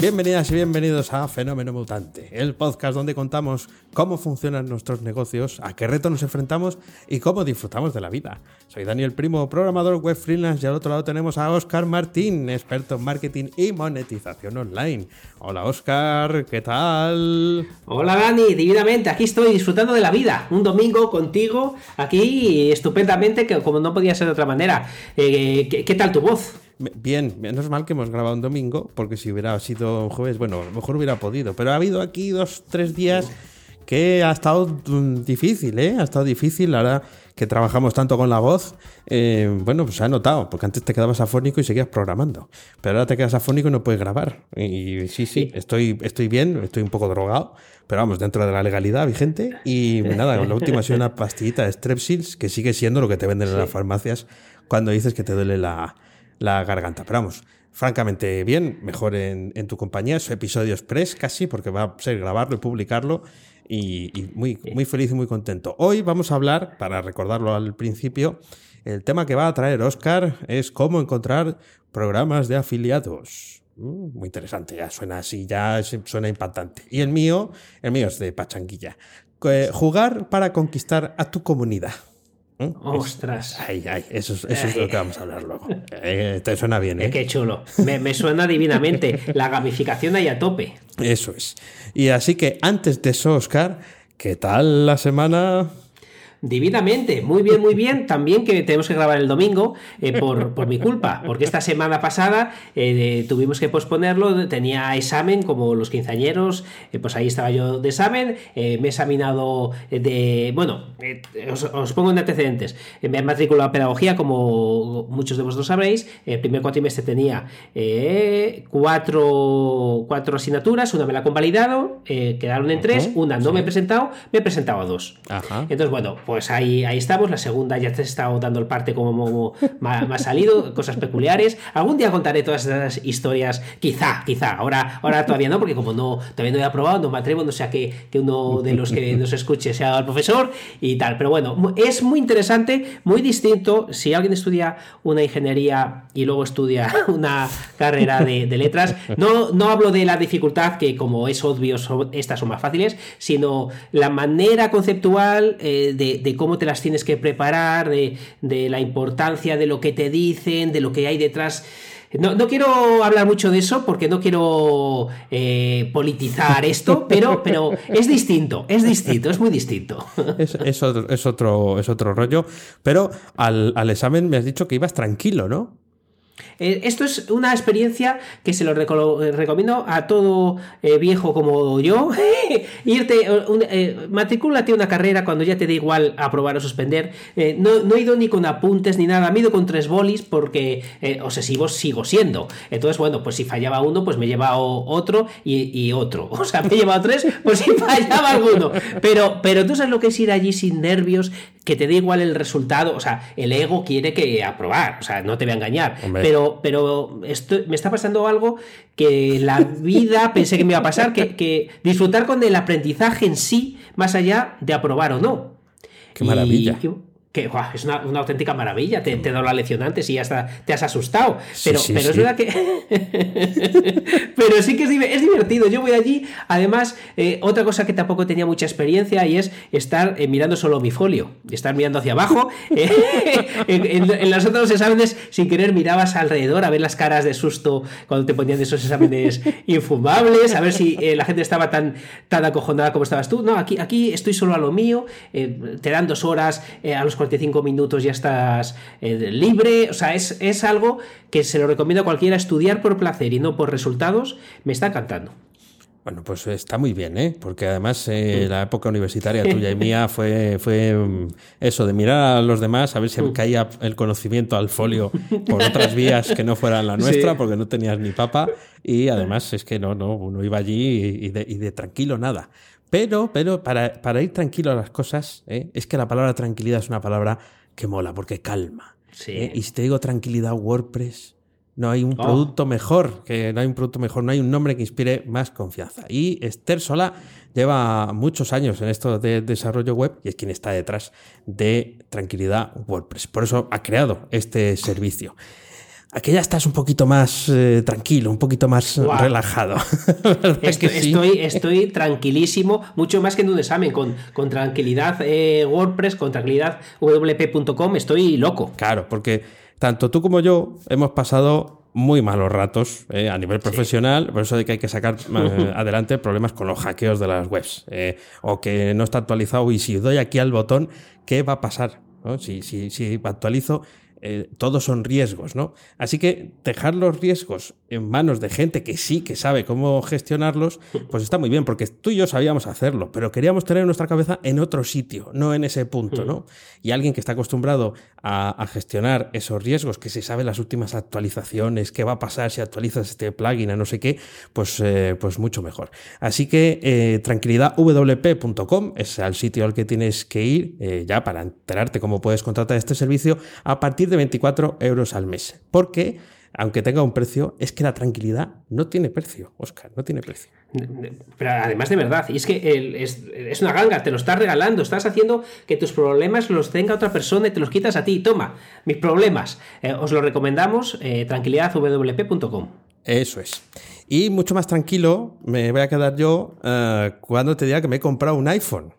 Bienvenidas y bienvenidos a Fenómeno Mutante, el podcast donde contamos cómo funcionan nuestros negocios, a qué retos nos enfrentamos y cómo disfrutamos de la vida. Soy Daniel Primo, programador web freelance y al otro lado tenemos a Oscar Martín, experto en marketing y monetización online. Hola Oscar, ¿qué tal? Hola Dani, divinamente, aquí estoy disfrutando de la vida. Un domingo contigo, aquí estupendamente, que como no podía ser de otra manera. Eh, ¿qué, ¿Qué tal tu voz? Bien, menos mal que hemos grabado un domingo, porque si hubiera sido un jueves, bueno, a lo mejor hubiera podido. Pero ha habido aquí dos, tres días que ha estado mm, difícil, ¿eh? Ha estado difícil, ahora que trabajamos tanto con la voz. Eh, bueno, pues se ha notado, porque antes te quedabas afónico y seguías programando. Pero ahora te quedas afónico y no puedes grabar. Y sí, sí, estoy, estoy bien, estoy un poco drogado, pero vamos, dentro de la legalidad vigente. Y nada, la última ha sido una pastillita de Strepsils, que sigue siendo lo que te venden en las farmacias cuando dices que te duele la la garganta. Pero vamos, francamente bien, mejor en, tu compañía, su episodio express casi, porque va a ser grabarlo y publicarlo. Y, muy, muy feliz y muy contento. Hoy vamos a hablar, para recordarlo al principio, el tema que va a traer Oscar es cómo encontrar programas de afiliados. Mm, muy interesante, ya suena así, ya suena impactante. Y el mío, el mío es de pachanguilla. Eh, jugar para conquistar a tu comunidad. ¿Eh? Ostras. Ay, ay, eso, es, eso es lo que vamos a hablar luego. Eh, te suena bien, ¿eh? Qué chulo. Me, me, suena divinamente. La gamificación ahí a tope. Eso es. Y así que antes de eso, Oscar, ¿qué tal la semana? Divinamente, muy bien, muy bien. También que tenemos que grabar el domingo eh, por, por, mi culpa, porque esta semana pasada eh, tuvimos que posponerlo. Tenía examen como los quinceañeros, eh, pues ahí estaba yo de examen. me he examinado de. Bueno, os, os, pongo en antecedentes. me he matriculado a pedagogía, como muchos de vosotros sabréis. El primer cuatrimestre tenía cuatro, cuatro asignaturas, una me la he convalidado, quedaron en tres, una no me he presentado, me he presentado a dos. Ajá. Entonces, bueno pues ahí, ahí estamos. La segunda ya te he estado dando el parte como me ha salido, cosas peculiares. Algún día contaré todas esas historias, quizá, quizá. Ahora, ahora todavía no, porque como no, todavía no he aprobado, no me atrevo, no sea que, que uno de los que nos escuche sea el profesor y tal. Pero bueno, es muy interesante, muy distinto. Si alguien estudia una ingeniería y luego estudia una carrera de, letras, no, no hablo de la dificultad, que como es obvio, son, estas son más fáciles, sino la manera conceptual eh, de, de, cómo te las tienes que preparar, de, de, la importancia de lo que te dicen, de lo que hay detrás. No, no quiero hablar mucho de eso porque no quiero eh, politizar esto, pero, pero es distinto, es distinto, es muy distinto. Es, es, otro, es, otro, es otro rollo, pero al, al examen me has dicho que ibas tranquilo, ¿no? Eh, esto es una experiencia que se lo recomiendo a todo eh, viejo como yo. Irte, eh, matricúlate una carrera cuando ya te da igual aprobar o suspender. No, no, he ido ni con apuntes ni nada, me he ido con tres bolis porque obsesivo sigo siendo. Entonces, bueno, pues si fallaba uno, pues me he llevado otro y, y, otro. O sea, me he llevado tres, pues si fallaba alguno. Pero, pero tú sabes lo que es ir allí sin nervios, que te dé igual el resultado. O sea, el ego quiere que aprobar, o sea, no te voy a engañar. Hombre. Pero, pero esto, me está pasando algo que la vida pensé que me iba a pasar, que, que disfrutar con el aprendizaje en sí, más allá de aprobar o no. Qué maravilla. Y, que wow, es una, una, auténtica maravilla. Te, te he dado la lección antes y ya está, te has asustado. Pero, sí, sí, pero sí. es verdad que. pero sí que es, es, divertido. Yo voy allí. Además, eh, otra cosa que tampoco tenía mucha experiencia y es estar eh, mirando solo mi folio. Estar mirando hacia abajo. Eh, en, en, en, los otros exámenes, sin querer, mirabas alrededor a ver las caras de susto cuando te ponían esos exámenes infumables. A ver si la gente estaba tan, tan acojonada como estabas tú. No, aquí, aquí estoy solo a lo mío. te dan dos horas a los 45 minutos ya estás eh, libre. O sea, es, es algo que se lo recomiendo a cualquiera estudiar por placer y no por resultados. Me está encantando. Bueno, pues está muy bien, ¿eh? Porque además eh, la época universitaria tuya y mía fue, fue eso, de mirar a los demás, a ver si caía el conocimiento al folio por otras vías que no fueran la nuestra, sí. porque no tenías ni papa. Y además es que no, no, uno iba allí y de, y de tranquilo nada. Pero, pero para, para, ir tranquilo a las cosas, ¿eh? es que la palabra tranquilidad es una palabra que mola, porque calma. Eh, y si te digo tranquilidad WordPress, no hay un oh. producto mejor, que no hay un producto mejor, no hay un nombre que inspire más confianza. Y Esther Sola lleva muchos años en esto de desarrollo web y es quien está detrás de Tranquilidad WordPress. Por eso ha creado este servicio. Aquí ya estás un poquito más eh, tranquilo, un poquito más relajado. estoy, estoy, tranquilísimo, mucho más que en un examen, con, con tranquilidad eh, WordPress, con tranquilidad wp.com, estoy loco. Claro, porque tanto tú como yo hemos pasado muy malos ratos eh, a nivel profesional, por eso de que hay que sacar adelante problemas con los hackeos de las webs, o que no está actualizado y si doy aquí al botón, ¿qué va a pasar? Si, si, si actualizo eh, todos son riesgos, ¿no? Así que dejar los riesgos en manos de gente que sí que sabe cómo gestionarlos, pues está muy bien, porque tú y yo sabíamos hacerlo, pero queríamos tener nuestra cabeza en otro sitio, no en ese punto, ¿no? Y alguien que está acostumbrado a, gestionar esos riesgos, que se sabe las últimas actualizaciones, qué va a pasar si actualizas este plugin a no sé qué, pues, eh, pues mucho mejor. Así que eh, tranquilidadwp.com es el sitio al que tienes que ir ya para enterarte cómo puedes contratar este servicio a partir de 24 euros al mes. Porque, aunque tenga un precio, es que la tranquilidad no tiene precio, Oscar, no tiene precio. Pero además de verdad, y es que es, una ganga, te lo estás regalando, estás haciendo que tus problemas los tenga otra persona y te los quitas a ti. Toma, mis problemas. Eh, os lo recomendamos, eh, tranquilidadwp.com. Eso es. Y mucho más tranquilo me voy a quedar yo eh, cuando te diga que me he comprado un iPhone.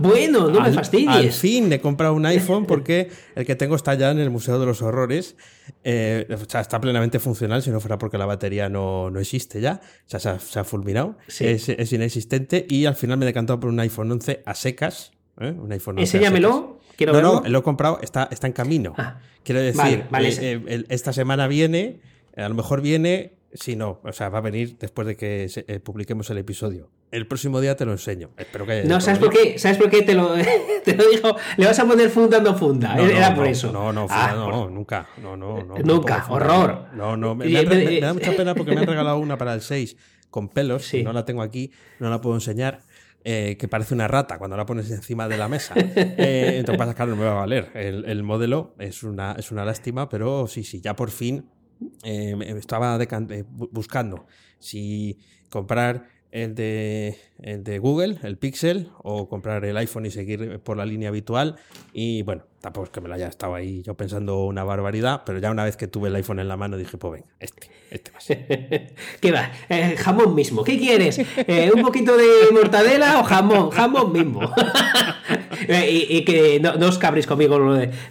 Bueno, no me fastidies. Al fin he comprado un iPhone porque el que tengo está ya en el Museo de los Horrores. Eh, o sea, está plenamente funcional, si no fuera porque la batería no, no existe ya. O sea, se ha, fulminado. Es, inexistente. Y al final me he decantado por un iPhone 11 a secas. ¿eh? Un iPhone Enséñamelo. Quiero no, no, lo he comprado, está, está en camino. Ah, Quiero decir, eh, esta semana viene, a lo mejor viene Sí, no, o sea, va a venir después de que publiquemos el episodio. El próximo día te lo enseño. Espero que No, ¿sabes por qué? ¿Sabes por qué te lo, te lo dijo? Le vas a poner fundando funda. Era por eso. No, no, funda, ah, no, nunca. No, no, no. Nunca, horror. No, no, me, da mucha pena porque me han regalado una para el 6 con pelos. Sí. No la tengo aquí, no la puedo enseñar. Eh, que parece una rata cuando la pones encima de la mesa. Eh, entonces, claro, no me va a valer. El, el modelo es una, es una lástima, pero sí, sí, ya por fin eh, estaba eh, buscando si comprar el de, de Google, el Pixel, o comprar el iPhone y seguir por la línea habitual. Y bueno, tampoco es que me lo haya estado ahí yo pensando una barbaridad, pero ya una vez que tuve el iPhone en la mano dije, pues venga, este, este va. ¿Qué va? Eh, jamón mismo. ¿Qué quieres? ¿Un poquito de mortadela o jamón? Jamón mismo. y, que no, os cabréis conmigo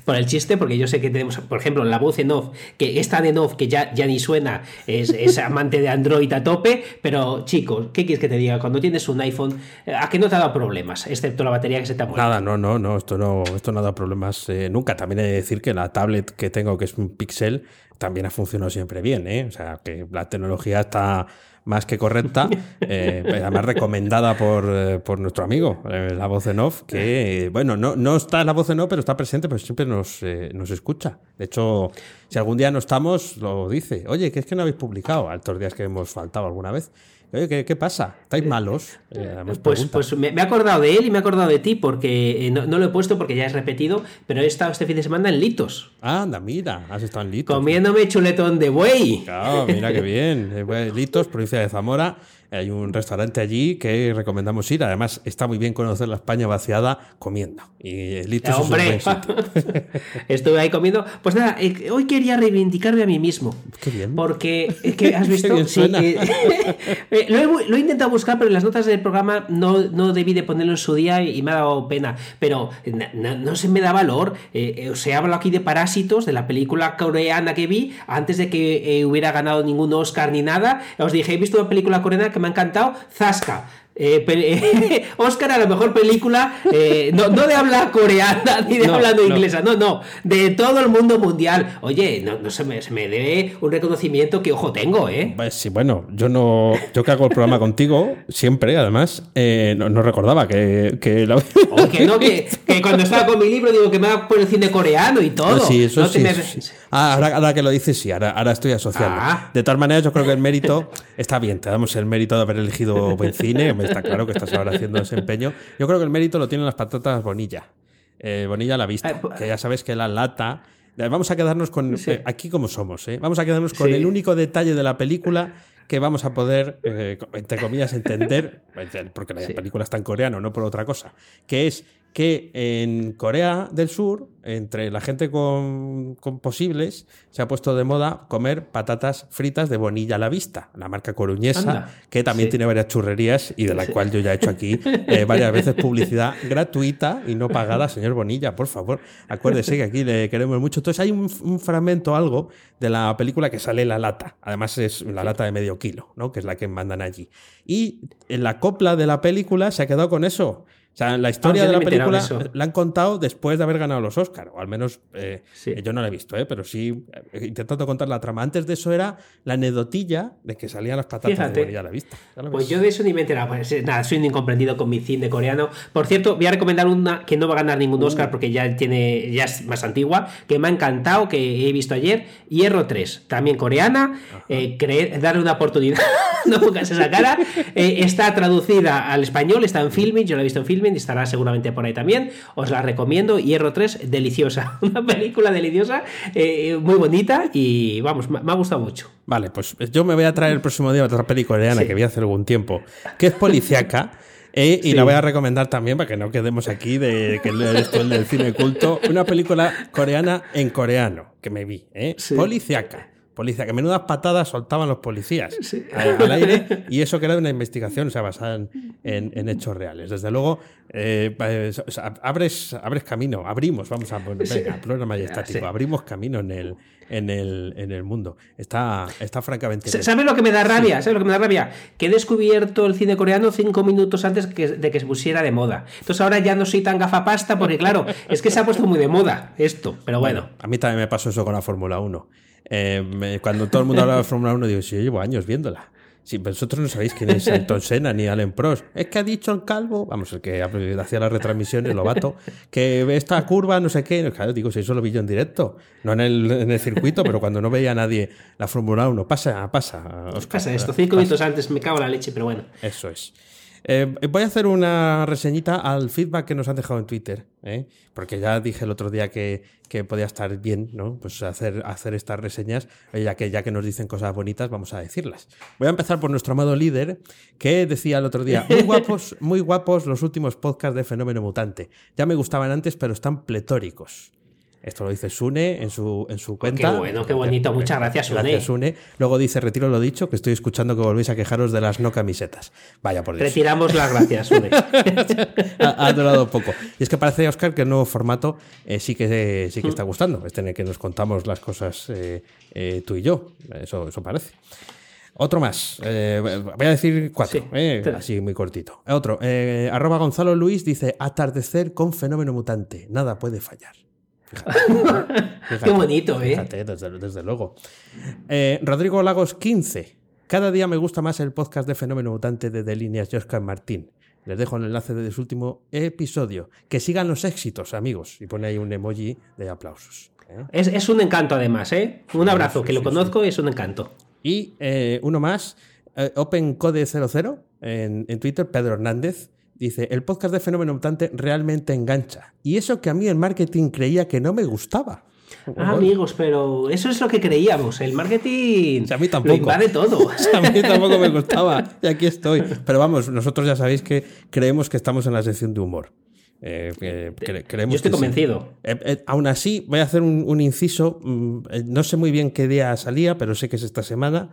por el chiste, porque yo sé que tenemos, por ejemplo, la voz en off, que esta de en off, que ya, ya ni suena, es, amante de Android a tope, pero chicos, ¿qué quieres que te diga? Cuando tienes un iPhone, ¿a qué no te ha dado problemas? Excepto la batería que se te ha muerto. Nada, no, no, no, esto no, esto no ha dado problemas eh, nunca. También he de decir que la tablet que tengo, que es un Pixel, también ha funcionado siempre bien, ¿eh? O sea, que la tecnología está más que correcta, eh, además recomendada por, eh, por nuestro amigo, eh, la voz en off, que, bueno, no, no está la voz en off, pero está presente, pero siempre nos, nos escucha. De hecho, si algún día no estamos, lo dice, oye, que es que no habéis publicado, altos días que hemos faltado alguna vez. Oye, ¿qué, pasa? ¿Estáis eh, malos? Eh, pues, pues me, he acordado de él y me he acordado de ti, porque eh, no, lo he puesto porque ya es repetido, pero he estado este fin de semana en Litos. Anda, mira, has estado en Litos. Comiéndome chuletón de buey. Claro, mira qué bien. Litos, provincia de Zamora. Hay un restaurante allí que recomendamos ir. Además, está muy bien conocer la España vaciada comiendo. Y Litos ¡Hombre! Estuve ahí comiendo. Pues nada, eh, hoy quería reivindicarme a mí mismo. Qué bien. Porque, ¿qué ¿has visto? sí, eh, eh, lo, he, intentado buscar, pero en las notas del programa no, no debí de ponerlo en su día y me ha dado pena. Pero no, se me da valor. se habla aquí de Parásitos, de la película coreana que vi, antes de que hubiera ganado ningún Oscar ni nada. Os dije, he visto una película coreana me ha encantado, Zasca. Eh, Oscar a la mejor película, eh, no, de habla coreana ni de hablando inglesa, no, no, de todo el mundo mundial. Oye, no, se, me, se me debe un reconocimiento que ojo tengo, ¿eh? Pues sí, bueno, yo no, yo que hago el programa contigo, siempre, además, eh, no, recordaba que, que, no, que, cuando estaba con mi libro digo que me va por el cine coreano y todo. sí, eso sí, Ah, ahora, que lo dices, sí, ahora, ahora estoy asociando. Ah. De todas maneras, yo creo que el mérito está bien, te damos el mérito de haber elegido buen cine, está claro que estás ahora haciendo desempeño. Yo creo que el mérito lo tienen las patatas Bonilla. Eh, Bonilla la vista, eh, que ya sabes que la lata Vamos a quedarnos con. Eh, aquí como somos, ¿eh? Vamos a quedarnos con el único detalle de la película que vamos a poder, eh, entre comillas, entender, porque la película está en coreano, no por otra cosa, que es que en Corea del Sur, entre la gente con, posibles, se ha puesto de moda comer patatas fritas de bonilla a la vista, la marca coruñesa, que también tiene varias churrerías y de la cual yo ya he hecho aquí eh, varias veces publicidad gratuita y no pagada, señor Bonilla, por favor, acuérdese que aquí le queremos mucho. Entonces hay un, un fragmento, algo, de la película que sale la lata, además es la lata de medio kilo, ¿no? que es la que mandan allí. Y en la copla de la película se ha quedado con eso. O sea, la historia de la película la han contado después de haber ganado los Oscars, o al menos eh, yo no la he visto, ¿eh? pero sí he intentado contar la trama. Antes de eso era la anedotilla de que salían las patatas de a la vista. Pues yo de eso ni me he enterado. Pues, eh, nada, soy un incomprendido con mi cine coreano. Por cierto, voy a recomendar una que no va a ganar ningún Oscar uh. porque ya tiene ya es más antigua, que me ha encantado, que he visto ayer, Hierro 3, también coreana. darle una oportunidad, no pongas esa cara. está traducida al español, está en filming, yo la he visto en filming estará seguramente por ahí también. Os la recomiendo. Hierro 3, deliciosa. Una película deliciosa, eh, muy bonita y vamos, me, ha gustado mucho. Vale, pues yo me voy a traer el próximo día otra película coreana que vi hace algún tiempo, que es policiaca. Eh, y la voy a recomendar también para que no quedemos aquí de que esto es del cine culto. Una película coreana en coreano que me vi, ¿eh? Policiaca policía, que menudas patadas soltaban los policías al, aire, y eso que era una investigación, o sea, basada en, hechos reales. Desde luego, eh, abres, abres camino, abrimos, vamos a poner, venga, pleno majestático, abrimos camino en el, en el, en el mundo. Está, está francamente. ¿Sabes lo que me da rabia? ¿Sabes lo que me da rabia? Que he descubierto el cine coreano cinco minutos antes de que se pusiera de moda. Entonces ahora ya no soy tan gafapasta porque, claro, es que se ha puesto muy de moda esto, pero bueno. a mí también me pasó eso con la Fórmula 1. Eh, cuando todo el mundo habla de Fórmula 1, digo, si yo llevo años viéndola. Si vosotros no sabéis quién es Anton Senna ni Allen Prost, es que ha dicho el calvo, vamos, el que hacía las retransmisiones, Lobato, que esta curva, no sé qué. Claro, digo, si eso lo vi yo en directo, no en el, en el circuito, pero cuando no veía a nadie la Fórmula 1, pasa, pasa. pasa esto, cinco minutos antes me cago en la leche, pero bueno. Eso es. Eh, voy a hacer una reseñita al feedback que nos han dejado en Twitter, ¿eh? porque ya dije el otro día que, podía estar bien, ¿no? Pues hacer, hacer estas reseñas, eh, ya que, ya que nos dicen cosas bonitas, vamos a decirlas. Voy a empezar por nuestro amado líder, que decía el otro día, muy guapos, muy guapos los últimos podcasts de Fenómeno Mutante. Ya me gustaban antes, pero están pletóricos. Esto lo dice Sune en su, en su cuenta. Qué bueno, qué bonito. Muchas gracias, Sune. Gracias, Sune. Luego dice, retiro lo dicho, que estoy escuchando que volvéis a quejaros de las no camisetas. Vaya por Dios. Retiramos las gracias, Sune. ha, durado poco. Y es que parece, Oscar, que el nuevo formato eh, sí, que, sí que está gustando. Es tener que nos contamos las cosas eh, eh, tú y yo. Eso, eso parece. Otro más. voy a decir cuatro. así muy cortito. Otro. arroba Gonzalo Luis dice: Atardecer con fenómeno mutante. Nada puede fallar. Qué bonito, ¿eh? Fíjate, desde, luego. Eh, Rodrigo Lagos 15. Cada día me gusta más el podcast de Fenómeno Mutante de Líneas de Oscar Martín. Les dejo el enlace de su último episodio. Que sigan los éxitos, amigos. Y pone ahí un emoji de aplausos. ¿eh? Es, un encanto, además, ¿eh? Un abrazo, que lo conozco y es un encanto. Y eh, uno más, OpenCode00 en, en Twitter, Pedro Hernández. Dice, el podcast de Fenómeno Mutante realmente engancha. Y eso que a mí el marketing creía que no me gustaba. Ah, amigos, pero eso es lo que creíamos. El marketing a mí tampoco. lo invade todo. a mí tampoco me gustaba. Y aquí estoy. Pero vamos, nosotros ya sabéis que creemos que estamos en la sección de humor. Eh, creemos Yo estoy convencido. Eh, eh, aún así, voy a hacer un, inciso. Mm, no sé muy bien qué día salía, pero sé que es esta semana.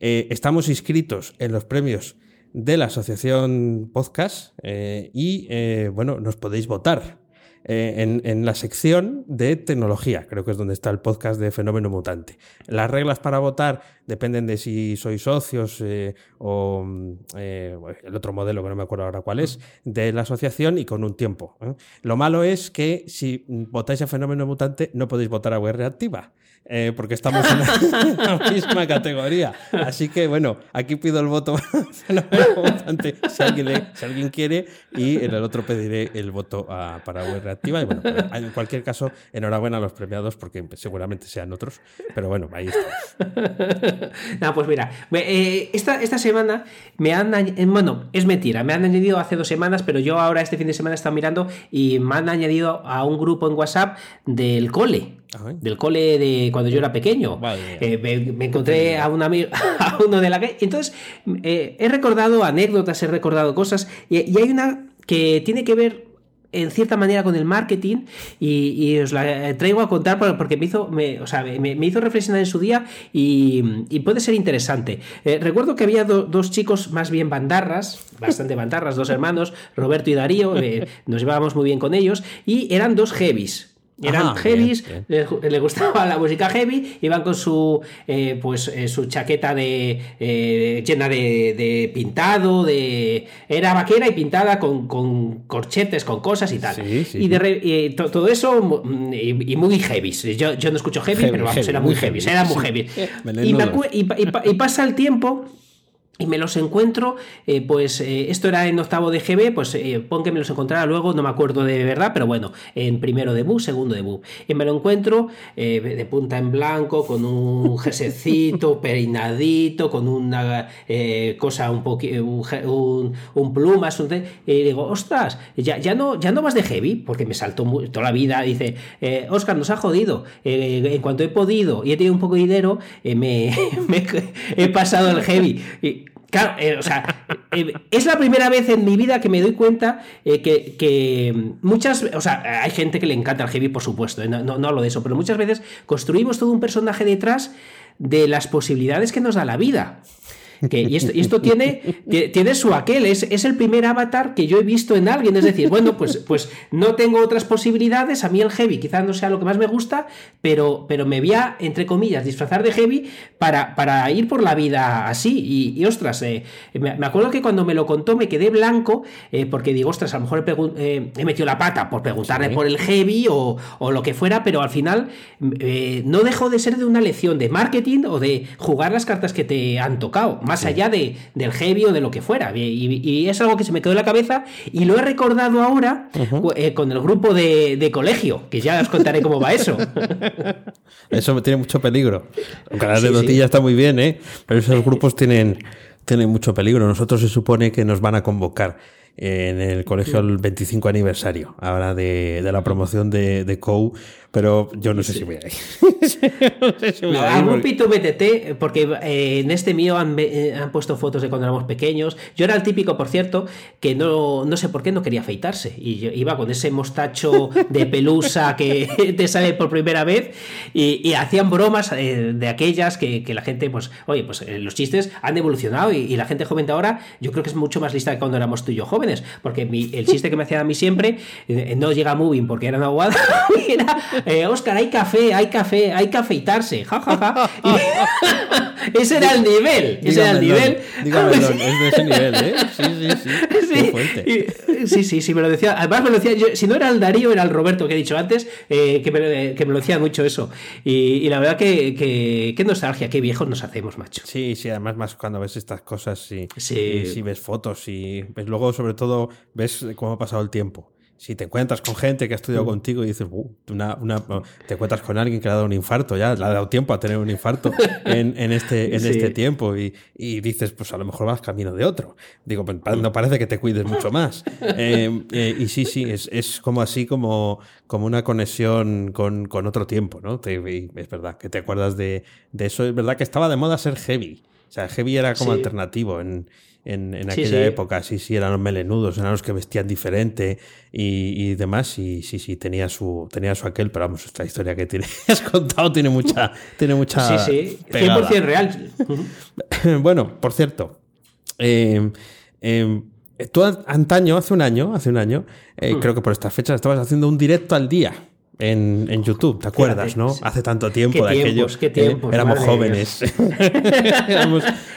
estamos inscritos en los premios de la Asociación Podcast eh, y eh, bueno, nos podéis votar. Eh, en, la sección de tecnología, creo que es donde está el podcast de Fenómeno Mutante. Las reglas para votar dependen de si sois socios o el otro modelo que no me acuerdo ahora cuál es, de la asociación y con un tiempo. Lo malo es que si votáis a Fenómeno Mutante no podéis votar a web reactiva. Eh, porque estamos en la, misma categoría. Así que bueno, aquí pido el voto si alguien, si alguien quiere y en el otro pediré el voto para web reactiva. Y bueno, en cualquier caso, enhorabuena a los premiados porque seguramente sean otros, pero bueno, ahí estamos. no, pues mira, eh, esta, esta semana me han, eh, bueno, es mentira, me han añadido hace dos semanas, pero yo ahora este fin de semana he estado mirando y me han añadido a un grupo en WhatsApp del cole del cole de cuando yo era pequeño. Eh, me, encontré a un amigo, a uno de la que. Entonces, eh, he recordado anécdotas, he recordado cosas, y, hay una que tiene que ver en cierta manera con el marketing y, os la traigo a contar porque me hizo, me, o sea, me, hizo reflexionar en su día y, puede ser interesante. Eh, recuerdo que había dos chicos más bien bandarras, bastante bandarras, dos hermanos, Roberto y Darío, nos llevábamos muy bien con ellos y eran dos heavies. Eran heavies, Les, gustaba la música heavy, iban con su eh, pues eh, su chaqueta de eh, llena de, pintado, de era vaquera y pintada con, corchetes, con cosas y tal. y de, todo eso y, muy heavy. Yo, yo no escucho heavy, pero vamos, era muy heavy, era muy heavy. y pasa el tiempo y me los encuentro, eh, pues eh, esto era en octavo de GB, pues eh, pon que me los encontrara luego, no me acuerdo de verdad, pero bueno, en primero de bus, segundo de bus. Y me lo encuentro de punta en blanco, con un jesecito, peinadito, con una cosa un poquito, un, un, plumas, y digo, ostras, ya, ya, no, ya no vas de heavy, porque me saltó toda la vida, dice, Oscar, nos ha jodido, en cuanto he podido y he tenido un poco de dinero, me, he pasado el heavy. Claro, eh, o sea, eh, es la primera vez en mi vida que me doy cuenta eh, que, muchas, o sea, hay gente que le encanta el heavy, por supuesto, no, no, hablo de eso, pero muchas veces construimos todo un personaje detrás de las posibilidades que nos da la vida y esto, tiene, tiene su aquel, es, es, el primer avatar que yo he visto en alguien. Es decir, bueno, pues, pues no tengo otras posibilidades. A mí el heavy quizás no sea lo que más me gusta, pero, pero me voy a, entre comillas, disfrazar de heavy para, para ir por la vida así. Y, ostras, eh, me, acuerdo que cuando me lo contó me quedé blanco eh, porque digo, ostras, a lo mejor he, eh, metido la pata por preguntarle por el heavy o, o, lo que fuera, pero al final no dejó de ser de una lección de marketing o de jugar las cartas que te han tocado más allá de, del heavy o de lo que fuera. Y, es algo que se me quedó en la cabeza y lo he recordado ahora eh, con el grupo de, colegio, que ya os contaré cómo va eso. eso tiene mucho peligro. Aunque la sí, está muy bien, ¿eh? Pero esos grupos tienen, tienen mucho peligro. Nosotros se supone que nos van a convocar en el colegio el 25 aniversario, ahora de, de la promoción de, de COU pero yo no sé si voy a ir. no sé si voy a ir. Algún pito BTT, porque eh, en este mío han, eh, han, puesto fotos de cuando éramos pequeños. Yo era el típico, por cierto, que no, no sé por qué no quería afeitarse. Y yo iba con ese mostacho de pelusa que te sale por primera vez. Y, hacían bromas eh, de aquellas que, que, la gente, pues, oye, pues los chistes han evolucionado y, la gente joven de ahora, yo creo que es mucho más lista que cuando éramos tú y yo jóvenes. Porque el chiste que me hacían a mí siempre, no llega moving porque era una aguada, era eh, Oscar, hay café, hay café, hay que afeitarse, jajaja. ese era el nivel, ese era el nivel. Dígamelo, es de ese nivel, ¿eh? Sí, sí, sí. Sí, sí, sí, me lo decía. Además me lo decía, si no era el Darío, era el Roberto que he dicho antes, eh, que, me, que, me, lo decía mucho eso. Y, la verdad que, que, qué nostalgia, qué viejos nos hacemos, macho. Sí, sí, además más cuando ves estas cosas y, y si ves fotos y ves, luego sobre todo ves cómo ha pasado el tiempo si te encuentras con gente que ha estudiado mm. contigo y dices, una, te encuentras con alguien que le ha dado un infarto, ya le ha dado tiempo a tener un infarto en, este, en este tiempo y, dices, pues a lo mejor vas camino de otro. Digo, pues, no parece que te cuides mucho más. Eh, eh, y sí, sí, es, como así como, como una conexión con, otro tiempo, ¿no? es verdad que te acuerdas de, eso. Es verdad que estaba de moda ser heavy. O sea, heavy era como alternativo en en, aquella época. Sí, sí, eran los melenudos, eran los que vestían diferente y, demás. Y sí, sí, tenía su, tenía su aquel, pero vamos, esta historia que tienes has contado tiene mucha, tiene mucha. Sí, sí, 100% real. bueno, por cierto, eh, eh, tú antaño, hace un año, hace un año, eh, hmm. creo que por estas fechas estabas haciendo un directo al día en, en YouTube, ¿te acuerdas, no? Hace tanto tiempo de aquello. Qué tiempos, éramos jóvenes.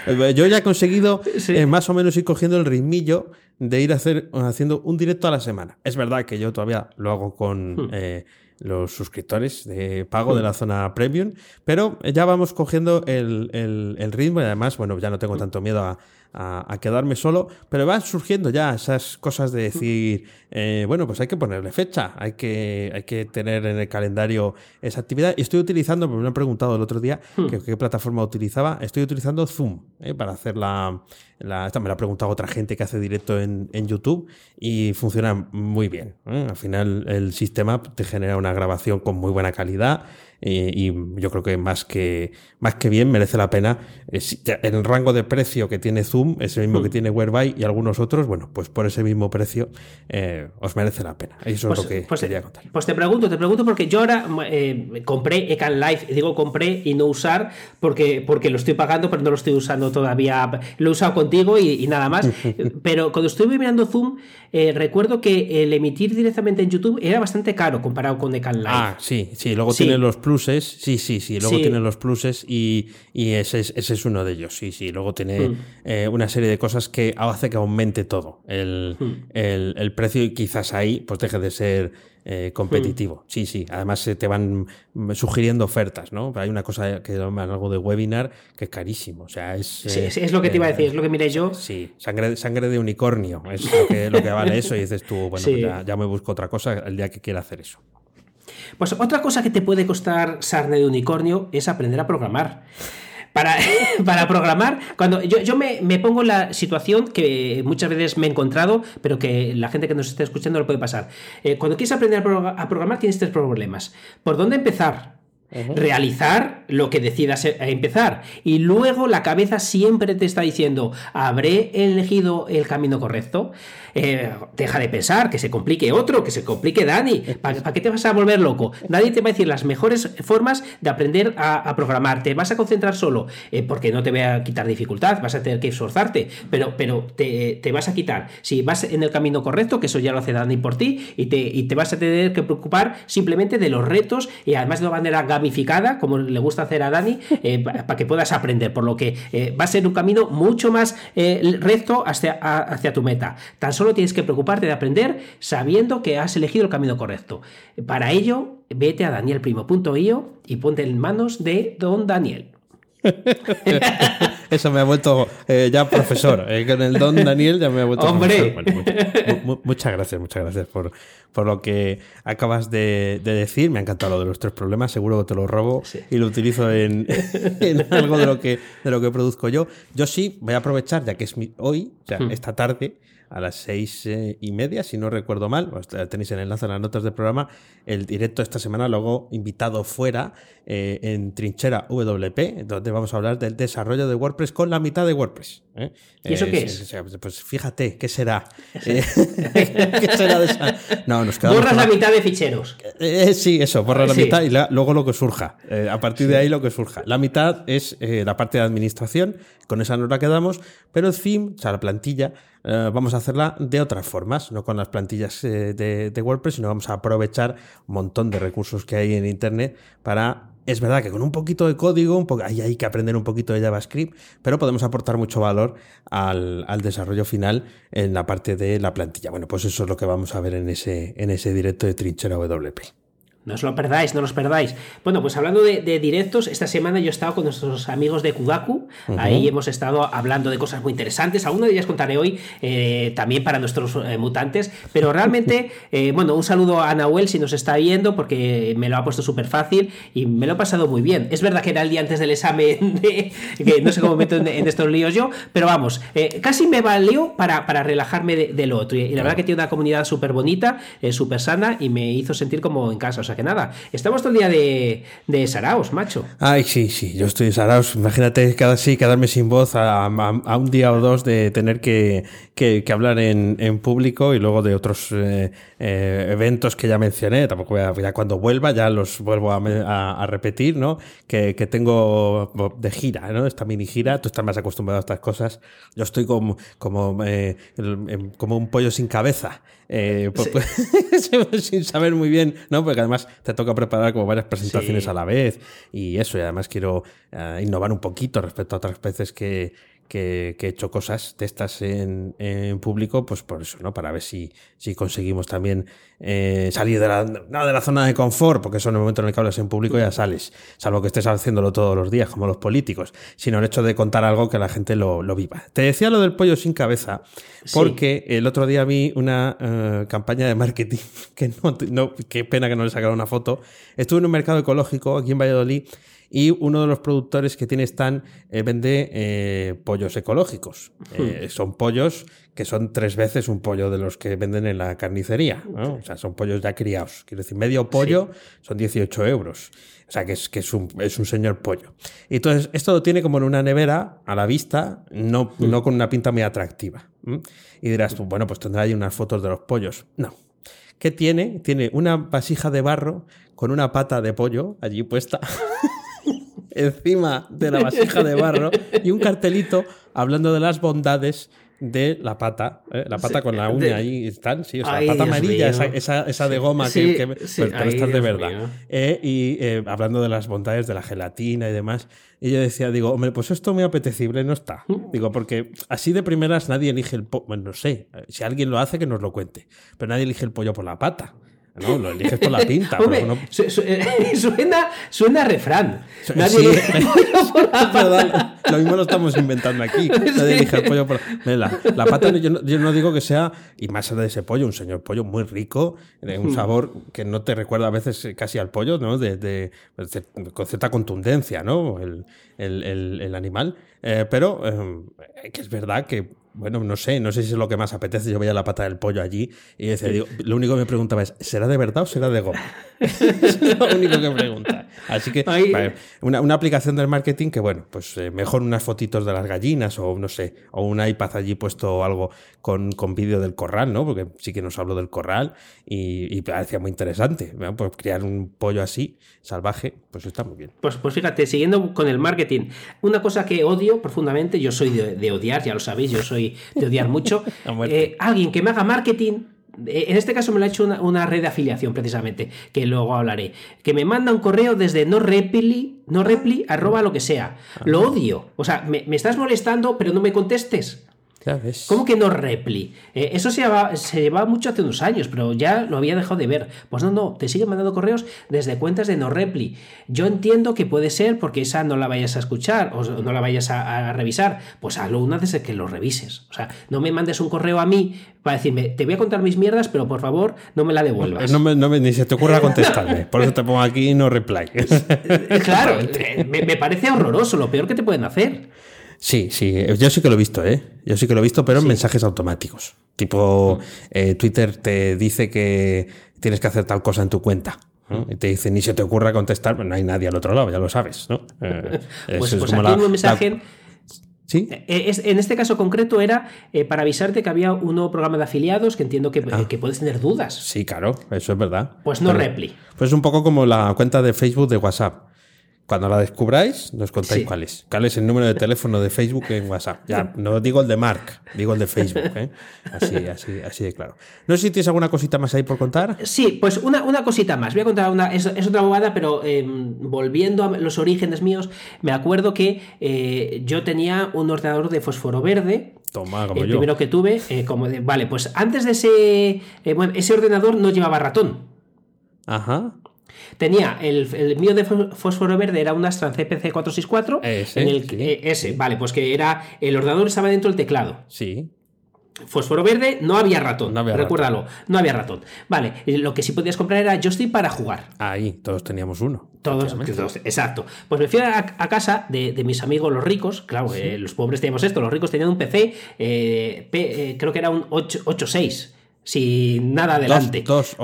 Eh, yo ya he conseguido eh, más o menos ir cogiendo el ritmillo de ir hacer, haciendo un directo a la semana. Es verdad que yo todavía lo hago con hmm. eh, los suscriptores de pago de la hmm. zona premium, pero ya vamos cogiendo el, el, ritmo y además, bueno, ya no tengo hmm. tanto miedo a, a, quedarme solo, pero van surgiendo ya esas cosas de decir, eh, bueno, pues hay que ponerle fecha, hay que, hay que tener en el calendario esa actividad. Y estoy utilizando, me han preguntado el otro día hmm. qué plataforma utilizaba, estoy utilizando Zoom eh, para hacer la, la, esta me la ha preguntado otra gente que hace directo en, en YouTube y funciona muy bien. ¿eh? Al final el sistema te genera una grabación con muy buena calidad y, yo creo que más que más que bien merece la pena. el rango de precio que tiene Zoom es el mismo que mm. tiene Whereby y algunos otros, bueno, pues por ese mismo precio eh, os merece la pena. Eso es pues, lo que pues, quería contar. Pues te pregunto, te pregunto porque yo ahora eh, compré Ecan Live, digo compré y no usar porque, porque lo estoy pagando, pero no lo estoy usando todavía. Lo he usado contigo y, nada más. pero cuando estuve mirando Zoom, eh, recuerdo que el emitir directamente en YouTube era bastante caro comparado con Ecan Live. Ah, sí, sí, luego tiene los pluses, sí, sí, sí, luego tiene los pluses y, ese, es, ese, es, uno de ellos, sí, sí, luego tiene hmm. eh, una serie de cosas que hace que aumente todo el, hmm. el, precio y quizás ahí pues deje de ser eh, competitivo. Hmm. Sí, sí, además se te van sugiriendo ofertas, ¿no? Hay una cosa que llaman algo de webinar que es carísimo, o sea, es... es lo que te iba a decir, es lo que miré yo. Sí, sangre, sangre de unicornio, es lo que, lo que vale eso y dices tú, bueno, pues ya, ya me busco otra cosa el día que quiera hacer eso. Pues otra cosa que te puede costar sarne de unicornio es aprender a programar. Para, para, programar, cuando yo, me, pongo en la situación que muchas veces me he encontrado, pero que la gente que nos está escuchando lo puede pasar. Eh, cuando quieres aprender a, programar, tienes tres problemas. ¿Por dónde empezar? Realizar lo que decidas e, empezar. Y luego la cabeza siempre te está diciendo, ¿habré elegido el camino correcto? Eh, deja de pensar, que se complique otro, que se complique Dani. ¿Para, qué te vas a volver loco? Nadie te va a decir las mejores formas de aprender a, programar. Te vas a concentrar solo, eh, porque no te voy a quitar dificultad, vas a tener que esforzarte, pero, pero te, vas a quitar. Si vas en el camino correcto, que eso ya lo hace Dani por ti, y te, y te vas a tener que preocupar simplemente de los retos y además de una manera gamificada, como le gusta hacer a Dani, eh, para que puedas aprender. Por lo que va a ser un camino mucho más recto hacia, hacia tu meta. Tan solo tienes que preocuparte de aprender sabiendo que has elegido el camino correcto. Para ello, vete a danielprimo.io y ponte en manos de don Daniel. Eso me ha vuelto eh, ya profesor. Eh, con el don Daniel ya me ha vuelto ¡Hombre! muchas gracias, muchas gracias por, por lo que acabas de, decir. Me ha encantado lo de los tres problemas. Seguro que te lo robo y lo utilizo en, algo de lo, que, de lo que produzco yo. Yo sí voy a aprovechar, ya que es hoy, o sea, hmm. esta tarde, a las seis eh, y media, si no recuerdo mal. Pues, tenéis el enlace en las notas del programa. El directo esta semana, luego invitado fuera eh, en Trinchera WP, donde vamos a hablar del desarrollo de WordPress con la mitad de WordPress. ¿eh? ¿Y eso qué es? Pues fíjate, ¿qué será? ¿Qué será de esa? No, nos quedamos. Borras la mitad de ficheros. sí, eso, borras la mitad y luego lo que surja. a partir de ahí lo que surja. La mitad es la parte de administración, con esa nos la quedamos, pero el theme, o sea, la plantilla, eh, vamos a hacerla de otras formas, no con las plantillas eh, de, WordPress, sino vamos a aprovechar un montón de recursos que hay en Internet para es verdad que con un poquito de código, ahí hay que aprender un poquito de JavaScript, pero podemos aportar mucho valor al, al, desarrollo final en la parte de la plantilla. Bueno, pues eso es lo que vamos a ver en ese, en ese directo de Trinchera WP. No os lo perdáis, no os perdáis. Bueno, pues hablando de, directos, esta semana yo he estado con nuestros amigos de Kugaku. Ahí hemos estado hablando de cosas muy interesantes. Algunas de ellas contaré hoy eh, también para nuestros eh, mutantes. Pero realmente, eh, bueno, un saludo a Nahuel si nos está viendo, porque me lo ha puesto súper fácil y me lo he pasado muy bien. Es verdad que era el día antes del examen, que no sé cómo meto en, estos líos yo, pero vamos, casi me valió para, para relajarme de, lo otro. Y, la verdad que tiene una comunidad súper bonita, súper sana y me hizo sentir como en casa. O sea, que nada, estamos todo el día de, de Saraos, macho. Ay, sí, sí, yo estoy Saraos. Imagínate cada, sí, quedarme sin voz a, un día o dos de tener que, hablar en, público y luego de otros eh, eh, eventos que ya mencioné. Tampoco voy a, ya cuando vuelva ya los vuelvo a, repetir, ¿no? Que, tengo de gira, ¿no? Esta mini gira. Tú estás más acostumbrado a estas cosas. Yo estoy como, como, eh, como un pollo sin cabeza. Pues, pues, sin saber muy bien, ¿no? Porque además te toca preparar como varias presentaciones a la vez y eso, y además quiero eh, innovar un poquito respecto a otras veces que, que, he hecho cosas de estas en, público, pues por eso, ¿no? Para ver si, si conseguimos también eh, salir de la, no de la zona de confort, porque eso en el momento en el que hablas en público ya sales, salvo que estés haciéndolo todos los días, como los políticos, sino el hecho de contar algo que la gente lo, viva. Te decía lo del pollo sin cabeza, porque el otro día vi una eh, campaña de marketing, que no, no, qué pena que no le sacaron una foto. Estuve en un mercado ecológico aquí en Valladolid y uno de los productores que tiene stand eh, vende eh, pollos ecológicos. Hmm. Eh, son pollos que son tres veces un pollo de los que venden en la carnicería. O sea, son pollos ya criados. Quiero decir, medio pollo son 18 euros. O sea, que es, que es, un, es un señor pollo. Y entonces, esto lo tiene como en una nevera a la vista, no, hmm. no con una pinta muy atractiva. Y dirás tú, bueno, pues tendrá ahí unas fotos de los pollos. No. ¿Qué tiene? Tiene una vasija de barro con una pata de pollo allí puesta. encima de la vasija de barro y un cartelito hablando de las bondades de la pata, ¿eh? la pata con la uña ahí están, sí, o sea, la pata amarilla, esa, esa, de goma que, pues, de verdad. Eh, y eh, hablando de las bondades de la gelatina y demás, y yo decía, digo, hombre, pues esto muy apetecible no está. Mm. Digo, porque así de primeras nadie elige el pollo, bueno, no sé, si alguien lo hace que nos lo cuente, pero nadie elige el pollo por la pata. No, lo eliges por la pinta. suena, suena a refrán. Nadie Lo mismo lo estamos inventando aquí. Nadie elige el pollo por la, la pata. Yo no, digo que sea, y más allá de ese pollo, un señor pollo muy rico, de un hmm. sabor que no te recuerda a veces casi al pollo, ¿no? De, con cierta contundencia, ¿no? El, el, el, animal. Eh, pero eh, que es verdad que bueno, no sé, no sé si es lo que más apetece. Yo veía la pata del pollo allí y decía, digo, lo único que me preguntaba es, ¿será de verdad o será de goma? es lo único que pregunta. Así que una, una, aplicación del marketing que, bueno, pues eh, mejor unas fotitos de las gallinas o no sé, o un iPad allí puesto algo con, con vídeo del corral, ¿no? Porque sí que nos habló del corral y, parecía muy interesante. Pues crear un pollo así, salvaje, pues está muy bien. Pues, pues fíjate, siguiendo con el marketing, una cosa que odio profundamente, yo soy de odiar, ya lo sabéis, yo soy de odiar mucho. Eh, alguien que me haga marketing eh, en este caso me lo ha hecho una, red de afiliación, precisamente, que luego hablaré. Que me manda un correo desde no repli, no repli, arroba lo que sea. Lo odio. O sea, me, me, estás molestando, pero no me contestes. ¿Cómo que no repli? Eh, eso se llevaba, se llevaba mucho hace unos años, pero ya lo había dejado de ver. Pues no, no, te siguen mandando correos desde cuentas de no repli. Yo entiendo que puede ser porque esa no la vayas a escuchar o no la vayas a, revisar. Pues hazlo una desde que lo revises. O sea, no me mandes un correo a mí para decirme, te voy a contar mis mierdas, pero por favor no me la devuelvas. No me, ni se te ocurra contestarme. Por eso te pongo aquí no reply. Eh, claro, me, me parece horroroso, lo peor que te pueden hacer. Sí, sí, yo sí que lo he visto, ¿eh? Yo sí que lo he visto, pero en mensajes automáticos. Tipo, eh, Twitter te dice que tienes que hacer tal cosa en tu cuenta. Y te dice, ni se te ocurra contestar, no hay nadie al otro lado, ya lo sabes, ¿no? Eh, pues, pues aquí un mensaje... ¿Sí? Eh, en este caso concreto era para avisarte que había un nuevo programa de afiliados que entiendo que, ah. que puedes tener dudas. Sí, claro, eso es verdad. Pues no repli. Pues es un poco como la cuenta de Facebook de WhatsApp. Cuando la descubráis, nos contáis cuál es. ¿Cuál es el número de teléfono de Facebook en WhatsApp? Ya, no digo el de Mark, digo el de Facebook. ¿eh? Así, así, así de claro. No sé si tienes alguna cosita más ahí por contar. Sí, pues una, una cosita más. Voy a contar una. Es, otra bobada, pero em, volviendo a los orígenes míos, me acuerdo que eh, yo tenía un ordenador de fósforo verde. Toma, como el primero que tuve, eh, como de, vale, pues antes de ese, bueno, ese ordenador no llevaba ratón. Ajá. Tenía el, el, mío de fósforo verde era un Astran CPC 464. Ese, en el, eh, ese, vale, pues que era. El ordenador estaba dentro del teclado. Sí. Fósforo verde, no había ratón. No había recuérdalo, no había ratón. Vale, lo que sí podías comprar era joystick para jugar. Ahí, todos teníamos uno. Todos, exacto. Pues me fui a, casa de, mis amigos los ricos, claro, eh, los pobres teníamos esto, los ricos tenían un PC, eh, creo que era un 886 sin nada adelante. Dos,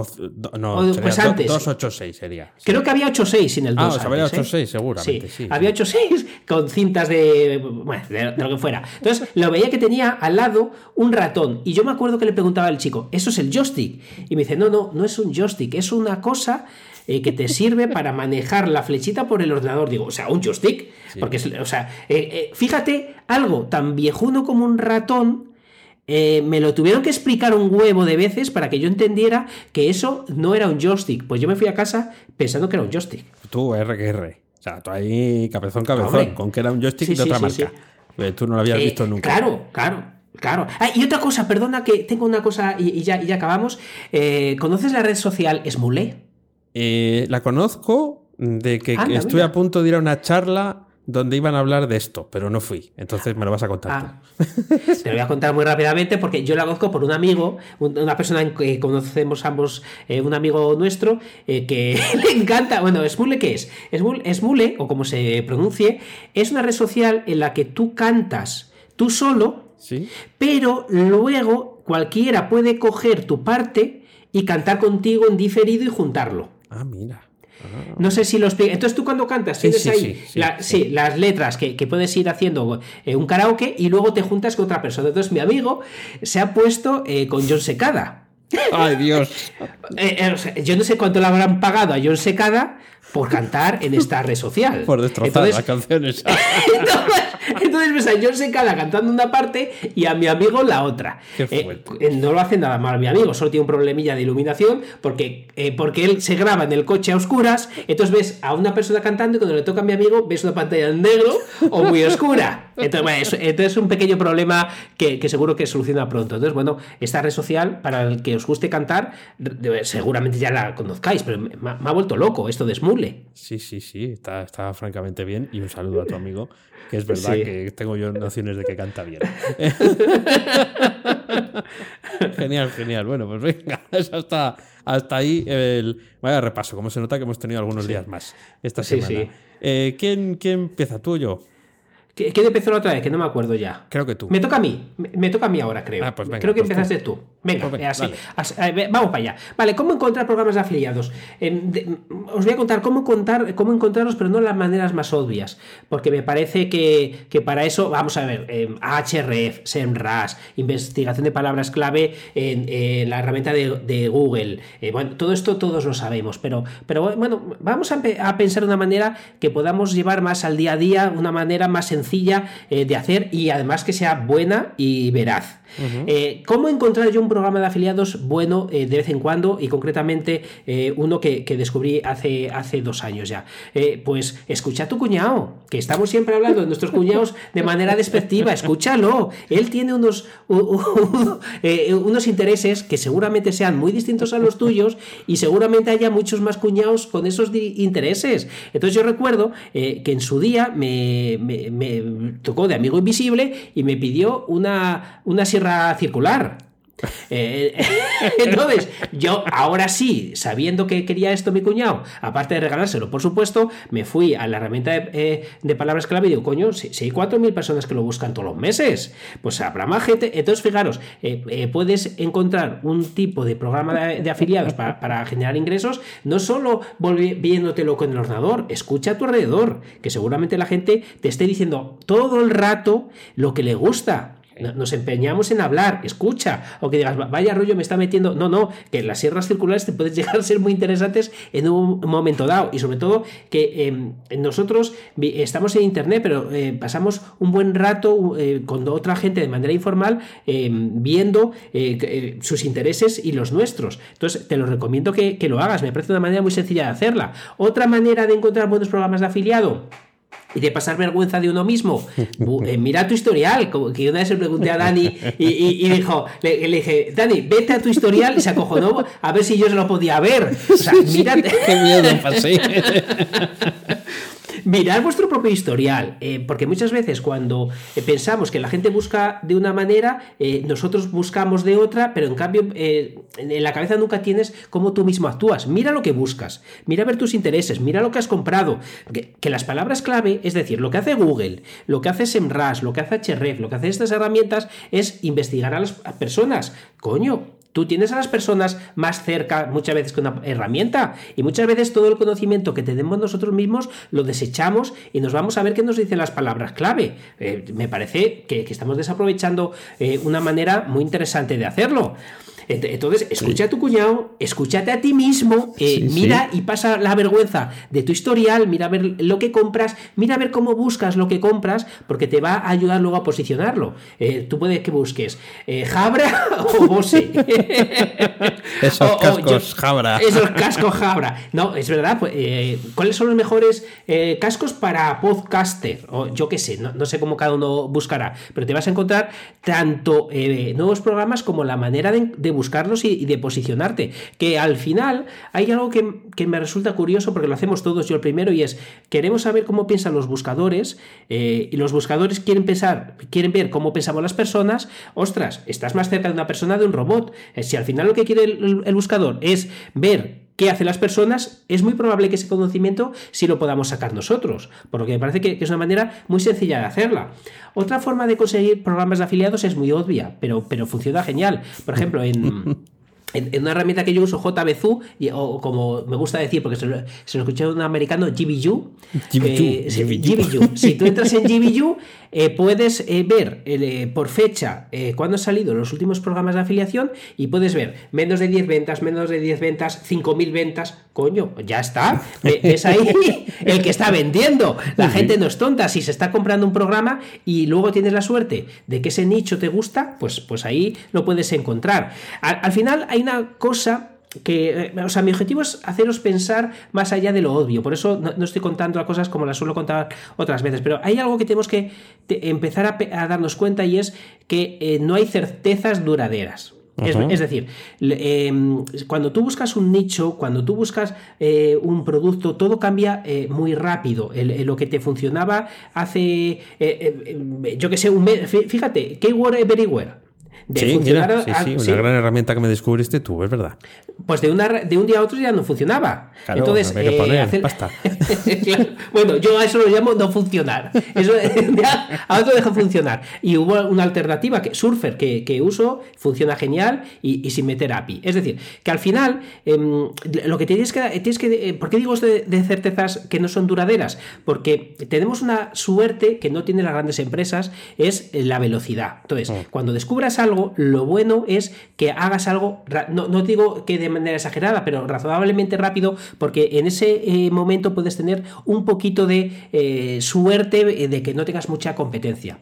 no, pues antes. 286 sería. Creo que había 86 sin el 2. Ah, había 86 ¿eh? seguramente. Sí, había 86 con cintas de, bueno, de, lo que fuera. Entonces lo veía que tenía al lado un ratón. Y yo me acuerdo que le preguntaba al chico, ¿eso es el joystick? Y me dice, no, no, no es un joystick, es una cosa eh, que te sirve para manejar la flechita por el ordenador. Digo, o sea, un joystick. Porque, o sea, eh, fíjate, algo tan viejuno como un ratón eh, me lo tuvieron que explicar un huevo de veces para que yo entendiera que eso no era un joystick. Pues yo me fui a casa pensando que era un joystick. Tú, RQR. O sea, tú ahí cabezón, cabezón, con que era un joystick de otra marca. Tú no lo habías visto nunca. Claro, claro. Claro. Ah, y otra cosa, perdona que tengo una cosa y, ya, ya, acabamos. ¿Conoces la red social Smule? la conozco de que, estoy a punto de ir a una charla donde iban a hablar de esto, pero no fui. Entonces me lo vas a contar. Ah. Te lo voy a contar muy rápidamente porque yo la conozco por un amigo, una persona que conocemos ambos, eh, un amigo nuestro, eh, que le encanta. Bueno, Smule, ¿qué es? Smule, o como se pronuncie, es una red social en la que tú cantas tú solo, ¿Sí? pero luego cualquiera puede coger tu parte y cantar contigo en diferido y juntarlo. Ah, mira. No sé si los Entonces tú cuando cantas tienes ahí las letras que, puedes ir haciendo eh, un karaoke y luego te juntas con otra persona. Entonces mi amigo se ha puesto eh, con John Secada. Ay, Dios. Eh, yo no sé cuánto le habrán pagado a John Secada por cantar en esta red social. Por destrozar las canciones. entonces, ves a John Secada cantando una parte y a mi amigo la otra. Eh, eh, no lo hace nada mal mi amigo, solo tiene un problemilla de iluminación porque, eh, porque él se graba en el coche a oscuras, entonces ves a una persona cantando y cuando le toca a mi amigo ves una pantalla en negro o muy oscura. Entonces, es un pequeño problema que, seguro que soluciona pronto. Entonces, bueno, esta red social, para el que os guste cantar, seguramente ya la conozcáis, pero me, ha vuelto loco esto de Sí, sí, sí, está, está francamente bien. Y un saludo a tu amigo, que es verdad que tengo yo nociones de que canta bien. genial, genial. Bueno, pues venga, hasta, hasta ahí el. Vaya repaso, como se nota que hemos tenido algunos días más esta semana. Eh, ¿quién, ¿Quién empieza, tú o yo? ¿Quién empezó la otra vez? Que no me acuerdo ya. Creo que tú. Me toca a mí. Me, toca a mí ahora, creo. Ah, pues creo que pues empezaste tú. Venga, pues así, vamos para allá. Vale, ¿cómo encontrar programas de afiliados? Em, os voy a contar cómo, contar cómo encontrarlos, pero no las maneras más obvias. Porque me parece que, para eso, vamos a ver, eh, Ahref, SEMrush, investigación de palabras clave en, la herramienta de, Google. Eh, bueno, todo esto todos lo sabemos, pero, pero bueno, vamos a, a pensar de una manera que podamos llevar más al día a día, una manera más sencilla sencilla eh, de hacer y además que sea buena y veraz. Eh, ¿Cómo encontrar yo un programa de afiliados bueno eh, de vez en cuando y concretamente eh, uno que, descubrí hace, hace dos años ya? pues escucha a tu cuñado, que estamos siempre hablando de nuestros cuñados de manera despectiva, escúchalo. Él tiene unos, unos intereses que seguramente sean muy distintos a los tuyos y seguramente haya muchos más cuñados con esos intereses. Entonces yo recuerdo que en su día me, tocó de amigo invisible y me pidió una, una circular. Eh, entonces, yo ahora sí, sabiendo que quería esto mi cuñado, aparte de regalárselo, por supuesto, me fui a la herramienta de, eh, palabras clave y digo, coño, si, hay 4.000 personas que lo buscan todos los meses, pues habrá más gente. Entonces, fijaros, eh, puedes encontrar un tipo de programa de, afiliados para, generar ingresos, no solo viéndotelo con el ordenador, escucha a tu alrededor, que seguramente la gente te esté diciendo todo el rato lo que le gusta nos empeñamos en hablar, escucha, o que digas, vaya rollo me está metiendo. No, no, que las sierras circulares te pueden llegar a ser muy interesantes en un momento dado. Y sobre todo que em, nosotros estamos en internet, pero eh, pasamos un buen rato eh, con otra gente de manera informal em, viendo eh, sus intereses y los nuestros. Entonces, te lo recomiendo que, que lo hagas. Me parece una manera muy sencilla de hacerla. Otra manera de encontrar buenos programas de afiliado y de pasar vergüenza de uno mismo. Eh, mira tu historial. Como que una vez le pregunté a Dani y, dijo, le, dije, Dani, vete a tu historial y se acojonó a ver si yo se lo podía ver. O sea, mírate. Qué miedo pasé. Mirad vuestro propio historial, eh, porque muchas veces cuando eh, pensamos que la gente busca de una manera, eh, nosotros buscamos de otra, pero en cambio en la cabeza nunca tienes cómo tú mismo actúas. Mira lo que buscas, mira ver tus intereses, mira lo que has comprado. Que, las palabras clave, es decir, lo que hace Google, lo que hace SEMrush, lo que hace HREF, lo que hace estas herramientas es investigar a las personas. Coño, Tú tienes a las personas más cerca muchas veces que una herramienta y muchas veces todo el conocimiento que tenemos nosotros mismos lo desechamos y nos vamos a ver qué nos dicen las palabras clave. Eh, me parece que, estamos desaprovechando eh, una manera muy interesante de hacerlo. Entonces, escucha a tu cuñado, escúchate a ti mismo, eh, mira y pasa la vergüenza de tu historial, mira a ver lo que compras, mira a ver cómo buscas lo que compras, porque te va a ayudar luego a posicionarlo. Eh, tú puedes que busques eh, Jabra o Bose. esos cascos Jabra. Esos cascos Jabra. No, es verdad. Pues, ¿Cuáles son los mejores cascos para podcaster? O yo qué sé, no, sé cómo cada uno buscará, pero te vas a encontrar tanto nuevos programas como la manera de, de buscarlos y, de posicionarte. Que al final hay algo que, me resulta curioso porque lo hacemos todos, yo el primero, y es, queremos saber cómo piensan los buscadores eh, y los buscadores quieren pensar, quieren ver cómo pensamos las personas, ostras, estás más cerca de una persona de un robot. Eh, si al final lo que quiere el, buscador es ver qué hacen las personas, es muy probable que ese conocimiento sí lo podamos sacar nosotros, por lo que me parece que, es una manera muy sencilla de hacerla. Otra forma de conseguir programas de afiliados es muy obvia, pero, pero funciona genial. Por ejemplo, en... En, una herramienta que yo uso, JBZU, o como me gusta decir, porque se lo, se lo escuché de un americano, GBU. Eh, si tú entras en GBU, eh, puedes eh, ver eh, por fecha cuándo han salido los últimos programas de afiliación y puedes ver menos de 10 ventas, menos de 10 ventas, 5.000 ventas. Coño, ya está. Es ahí el que está vendiendo. La gente no es tonta. Si se está comprando un programa y luego tienes la suerte de que ese nicho te gusta, pues, pues ahí lo puedes encontrar. al final hay una cosa que, eh, o sea, mi objetivo es haceros pensar más allá de lo obvio, por eso no, estoy contando las cosas como las suelo contar otras veces, pero hay algo que tenemos que empezar a, darnos cuenta y es que eh, no hay certezas duraderas. Es, decir, em, cuando tú buscas un nicho, cuando tú buscas eh, un producto, todo cambia muy rápido. lo que te funcionaba hace, yo que sé, un mes, fíjate, Keyword Everywhere sí, mira, sí, sí, una gran herramienta que me descubriste tú, es verdad. Pues de, una, de un día a otro ya no funcionaba. Entonces, que poner, bueno, yo a eso lo llamo no funcionar. Eso a otro deja funcionar. Y hubo una alternativa, que Surfer, que, que uso, funciona genial y, sin meter API. Es decir, que al final, em, lo que tienes que, tienes que. Eh, ¿Por qué digo de, de certezas que no son duraderas? Porque tenemos una suerte que no tienen las grandes empresas, es la velocidad. Entonces, mm. cuando descubras algo, lo bueno es que hagas algo, no, digo que de manera exagerada, pero razonablemente rápido, porque en ese eh, momento puedes tener un poquito de eh, suerte de que no tengas mucha competencia.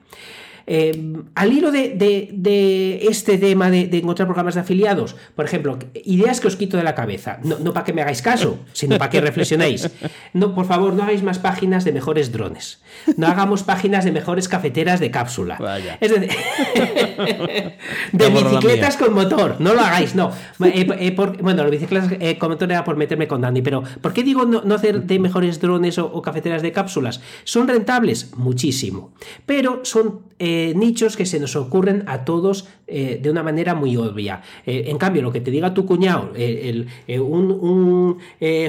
Eh, al hilo de, este tema de, encontrar programas de afiliados, por ejemplo, ideas que os quito de la cabeza, no, para que me hagáis caso, sino para que reflexionéis. No, por favor, no hagáis más páginas de mejores drones. No hagamos páginas de mejores cafeteras de cápsula. Es decir, de bicicletas con motor. No lo hagáis, no. Eh, eh, bueno, las bicicletas con motor era por meterme con Dani, pero ¿por qué digo no, hacer de mejores drones o, cafeteras de cápsulas? ¿Son rentables? Muchísimo. Pero son nichos que se nos ocurren a todos eh, de una manera muy obvia. Eh, en cambio, lo que te diga tu cuñado, eh, un,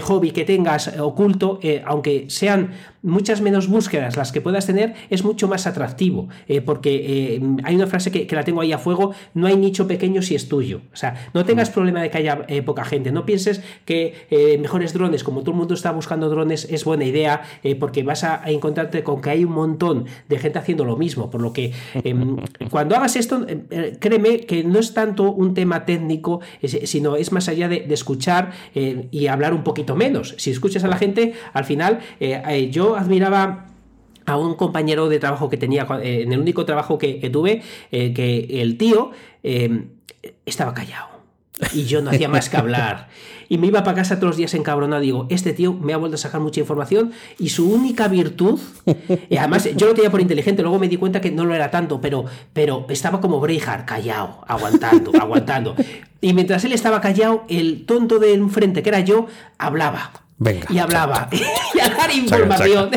hobby que tengas oculto, aunque sean muchas menos búsquedas las que puedas tener, es mucho más atractivo. porque hay una frase que, la tengo ahí a fuego, no hay nicho pequeño si es tuyo. O sea, no tengas mm. problema de que haya poca gente. No pienses que mejores drones, como todo el mundo está buscando drones, es buena idea, porque vas a, a, encontrarte con que hay un montón de gente haciendo lo mismo. Por lo que cuando hagas esto, créeme que no es tanto un tema técnico, sino es más allá de, escuchar eh, y hablar un poquito menos. Si escuchas a la gente, al final, eh, eh, yo admiraba a un compañero de trabajo que tenía, en el único trabajo que tuve, que el tío estaba callado. Y yo no hacía más que hablar y me iba para casa todos los días encabronado. Digo, este tío me ha vuelto a sacar mucha información y su única virtud, y además yo lo tenía por inteligente, luego me di cuenta que no lo era tanto, pero, pero estaba como Breihard, callado, aguantando, aguantando. Y mientras él estaba callado, el tonto de enfrente, que era yo, hablaba. Venga, y hablaba y a dar información.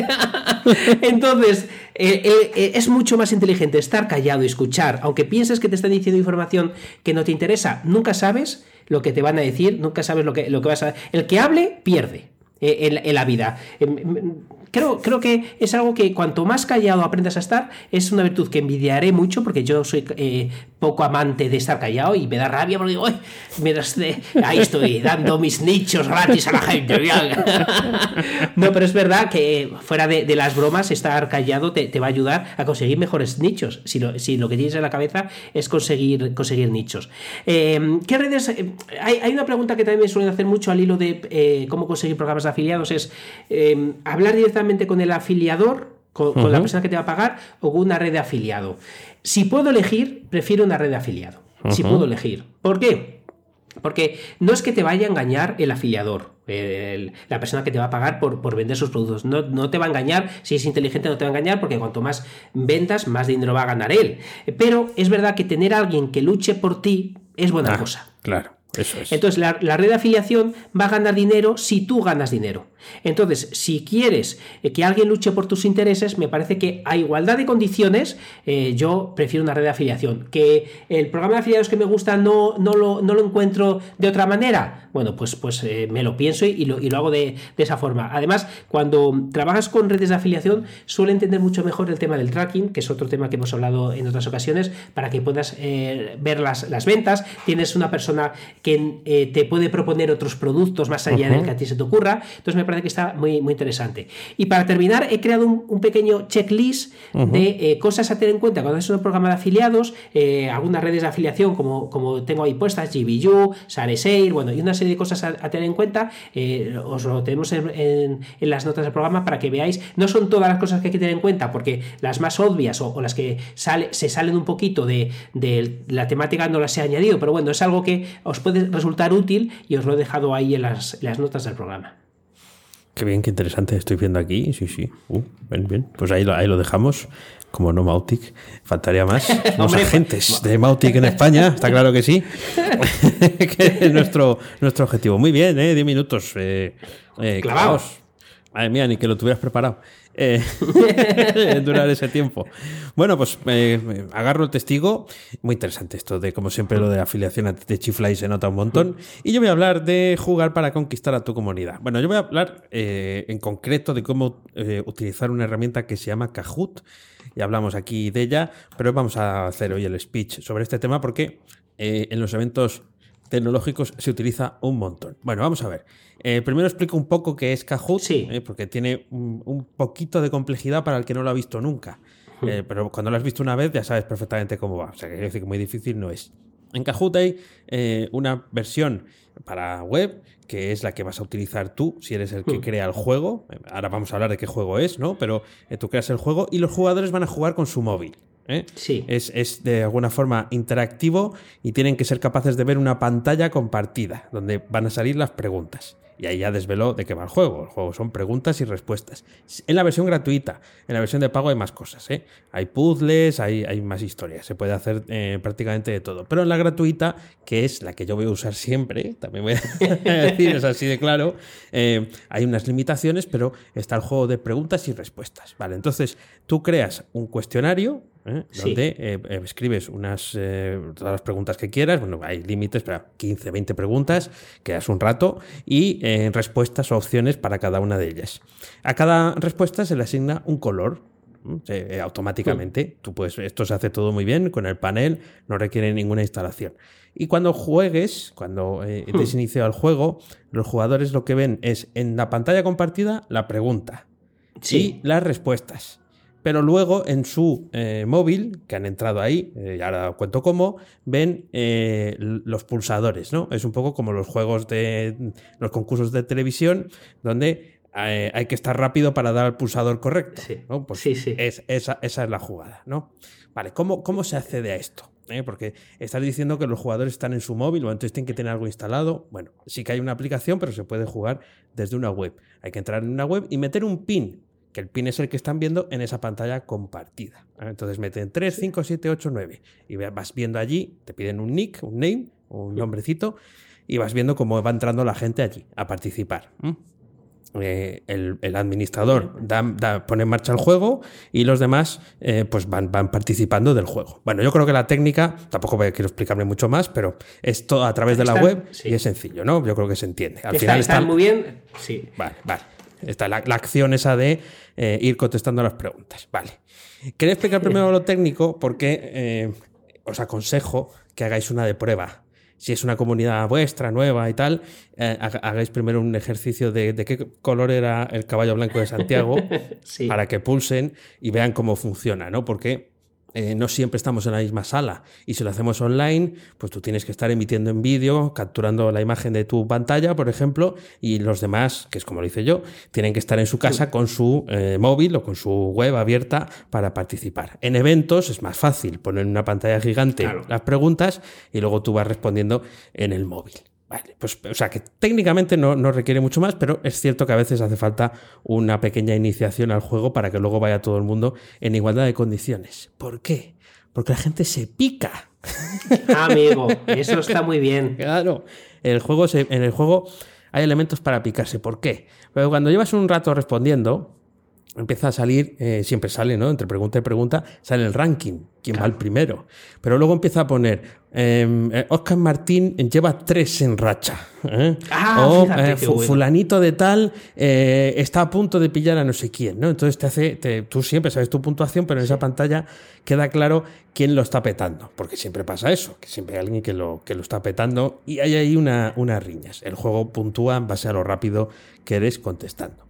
Entonces, eh, eh, eh, es mucho más inteligente estar callado y escuchar, aunque pienses que te están diciendo información que no te interesa, nunca sabes lo que te van a decir, nunca sabes lo que, lo que vas a... El que hable, pierde. En, en, la vida. Em, creo, creo que es algo que cuanto más callado aprendas a estar, es una virtud que envidiaré mucho porque yo soy eh, poco amante de estar callado y me da rabia porque digo, mientras ahí estoy dando mis nichos gratis a la gente. no, pero es verdad que fuera de, las bromas, estar callado te, va a ayudar a conseguir mejores nichos. Si lo, si lo que tienes en la cabeza es conseguir, conseguir nichos. Eh, ¿Qué redes? Eh, hay, hay, una pregunta que también me suelen hacer mucho al hilo de cómo conseguir programas de afiliados, es hablar directamente con el afiliador, con, la persona que te va a pagar, o con una red de afiliado. Si puedo elegir, prefiero una red de afiliado. Si puedo elegir. ¿Por qué? Porque no es que te vaya a engañar el afiliador, la persona que te va a pagar por, por vender sus productos. No, no, te va a engañar, si es inteligente no te va a engañar, porque cuanto más ventas, más dinero va a ganar él. Pero es verdad que tener a alguien que luche por ti es buena ah, cosa. Claro. Eso es. Entonces, la, la, red de afiliación va a ganar dinero si tú ganas dinero. Entonces, si quieres eh, que alguien luche por tus intereses, me parece que a igualdad de condiciones, eh, yo prefiero una red de afiliación. Que el programa de afiliados que me gusta no, no, lo, no lo encuentro de otra manera, bueno, pues, pues eh, me lo pienso y lo, y lo hago de, esa forma. Además, cuando trabajas con redes de afiliación, suele entender mucho mejor el tema del tracking, que es otro tema que hemos hablado en otras ocasiones, para que puedas ver las, las, ventas. Tienes una persona que te puede proponer otros productos más allá del que a ti se te ocurra. Entonces, me parece que está muy, muy interesante. Y para terminar, he creado un, pequeño checklist de eh, cosas a tener en cuenta cuando es un programa de afiliados, eh, algunas redes de afiliación como, como tengo ahí puestas, GBU, Sareseir, bueno, y una serie de cosas a, tener en cuenta. Eh, os lo tenemos en, las notas del programa para que veáis. No son todas las cosas que hay que tener en cuenta, porque las más obvias o, las que sale, se salen un poquito de, la temática no las he añadido, pero bueno, es algo que os puede resultar útil y os lo he dejado ahí en las notas del programa. Qué bien, qué interesante. Estoy viendo aquí. Sí, sí. Uh, bien, bien. Pues ahí lo, ahí lo dejamos. Como no Mautic. Faltaría más. Los agentes de Mautic en España. Está claro que sí. que es nuestro, nuestro objetivo. Muy bien, ¿eh? Diez minutos. Eh, eh Clavados. Madre mía, ni que lo tuvieras preparado. Eh, durar ese tiempo. Bueno, pues eh, agarro el testigo. Muy interesante esto de, como siempre, lo de afiliación de Chiflay se nota un montón. Y yo voy a hablar de jugar para conquistar a tu comunidad. Bueno, yo voy a hablar eh, en concreto de cómo utilizar una herramienta que se llama Kahoot. Y hablamos aquí de ella, pero vamos a hacer hoy el speech sobre este tema porque en los eventos tecnológicos se utiliza un montón. Bueno, vamos a ver. Eh, primero explico un poco qué es Kahoot, eh, porque tiene un, poquito de complejidad para el que no lo ha visto nunca. Eh, pero cuando lo has visto una vez ya sabes perfectamente cómo va. O sea, que decir que muy difícil no es. En Kahoot hay una versión para web que es la que vas a utilizar tú si eres el que crea el juego. Ahora vamos a hablar de qué juego es, ¿no? Pero tú creas el juego y los jugadores van a jugar con su móvil. ¿eh? Sí. Es, de alguna forma interactivo y tienen que ser capaces de ver una pantalla compartida donde van a salir las preguntas. Y ahí ya desveló de qué va el juego. El juego son preguntas y respuestas. En la versión gratuita, en la versión de pago hay más cosas. ¿eh? Hay puzzles, hay, hay, más historias. Se puede hacer eh, prácticamente de todo. Pero en la gratuita, que es la que yo voy a usar siempre, también voy a decir, es así de claro, hay unas limitaciones, pero está el juego de preguntas y respuestas. Vale, entonces tú creas un cuestionario ¿eh? donde eh, eh, escribes unas, todas las preguntas que quieras, bueno, hay límites para 15, 20 preguntas, quedas un rato y respuestas o opciones para cada una de ellas. A cada respuesta se le asigna un color, automáticamente. Tú puedes, esto se hace todo muy bien con el panel, no requiere ninguna instalación. Y cuando juegues, cuando eh, des inicio al juego, los jugadores lo que ven es en la pantalla compartida la pregunta y las respuestas pero luego en su eh, móvil, que han entrado ahí, eh, y ahora cuento cómo, ven eh, los pulsadores, ¿no? Es un poco como los juegos de los concursos de televisión, donde hay que estar rápido para dar al pulsador correcto. Sí, ¿no? Pues sí, sí. Es, esa, esa, es la jugada, ¿no? Vale, ¿cómo, cómo se accede a esto? Porque estás diciendo que los jugadores están en su móvil o entonces tienen que tener algo instalado. Bueno, sí que hay una aplicación, pero se puede jugar desde una web. Hay que entrar en una web y meter un pin que el pin es el que están viendo en esa pantalla compartida. Entonces meten 3, 5, 7, 8, 9 y vas viendo allí, te piden un nick, un name, un nombrecito y vas viendo cómo va entrando la gente allí a participar. eh, el, administrador pone en marcha el juego y los demás eh, pues van, van participando del juego. Bueno, yo creo que la técnica, tampoco quiero explicarme mucho más, pero es todo a través de la web y es sencillo, ¿no? Yo creo que se entiende. Al final está, muy bien, sí. Vale, vale. Está la, acción esa de eh, ir contestando las preguntas. Vale. Quería explicar primero lo técnico porque os aconsejo que hagáis una de prueba si es una comunidad vuestra, nueva y tal, eh, hagáis primero un ejercicio de, qué color era el caballo blanco de Santiago para que pulsen y vean cómo funciona, ¿no? Porque eh, no siempre estamos en la misma sala. Y si lo hacemos online, pues tú tienes que estar emitiendo en vídeo, capturando la imagen de tu pantalla, por ejemplo, y los demás, que es como lo hice yo, tienen que estar en su casa con su eh, móvil o con su web abierta para participar. En eventos es más fácil poner en una pantalla gigante las preguntas y luego tú vas respondiendo en el móvil. Vale, pues, o sea que técnicamente no, no, requiere mucho más, pero es cierto que a veces hace falta una pequeña iniciación al juego para que luego vaya todo el mundo en igualdad de condiciones. ¿Por qué? Porque la gente se pica. Ah, amigo, eso está muy bien. Claro, el juego en el juego hay elementos para picarse. ¿Por qué? Pero cuando llevas un rato respondiendo, empieza a salir, eh, siempre sale, ¿no? Entre pregunta y pregunta, sale el ranking, quién va el primero. Pero luego empieza a poner, em, eh, Oscar Martín lleva tres en racha. ¿eh? Ah, o fíjate, fulanito de tal está a punto de pillar a no sé quién, ¿no? Entonces te hace, tú siempre sabes tu puntuación, pero en esa pantalla queda claro quién lo está petando. Porque siempre pasa eso, que siempre hay alguien que lo, que lo está petando y hay ahí una, unas riñas. El juego puntúa en base a lo rápido que eres contestando.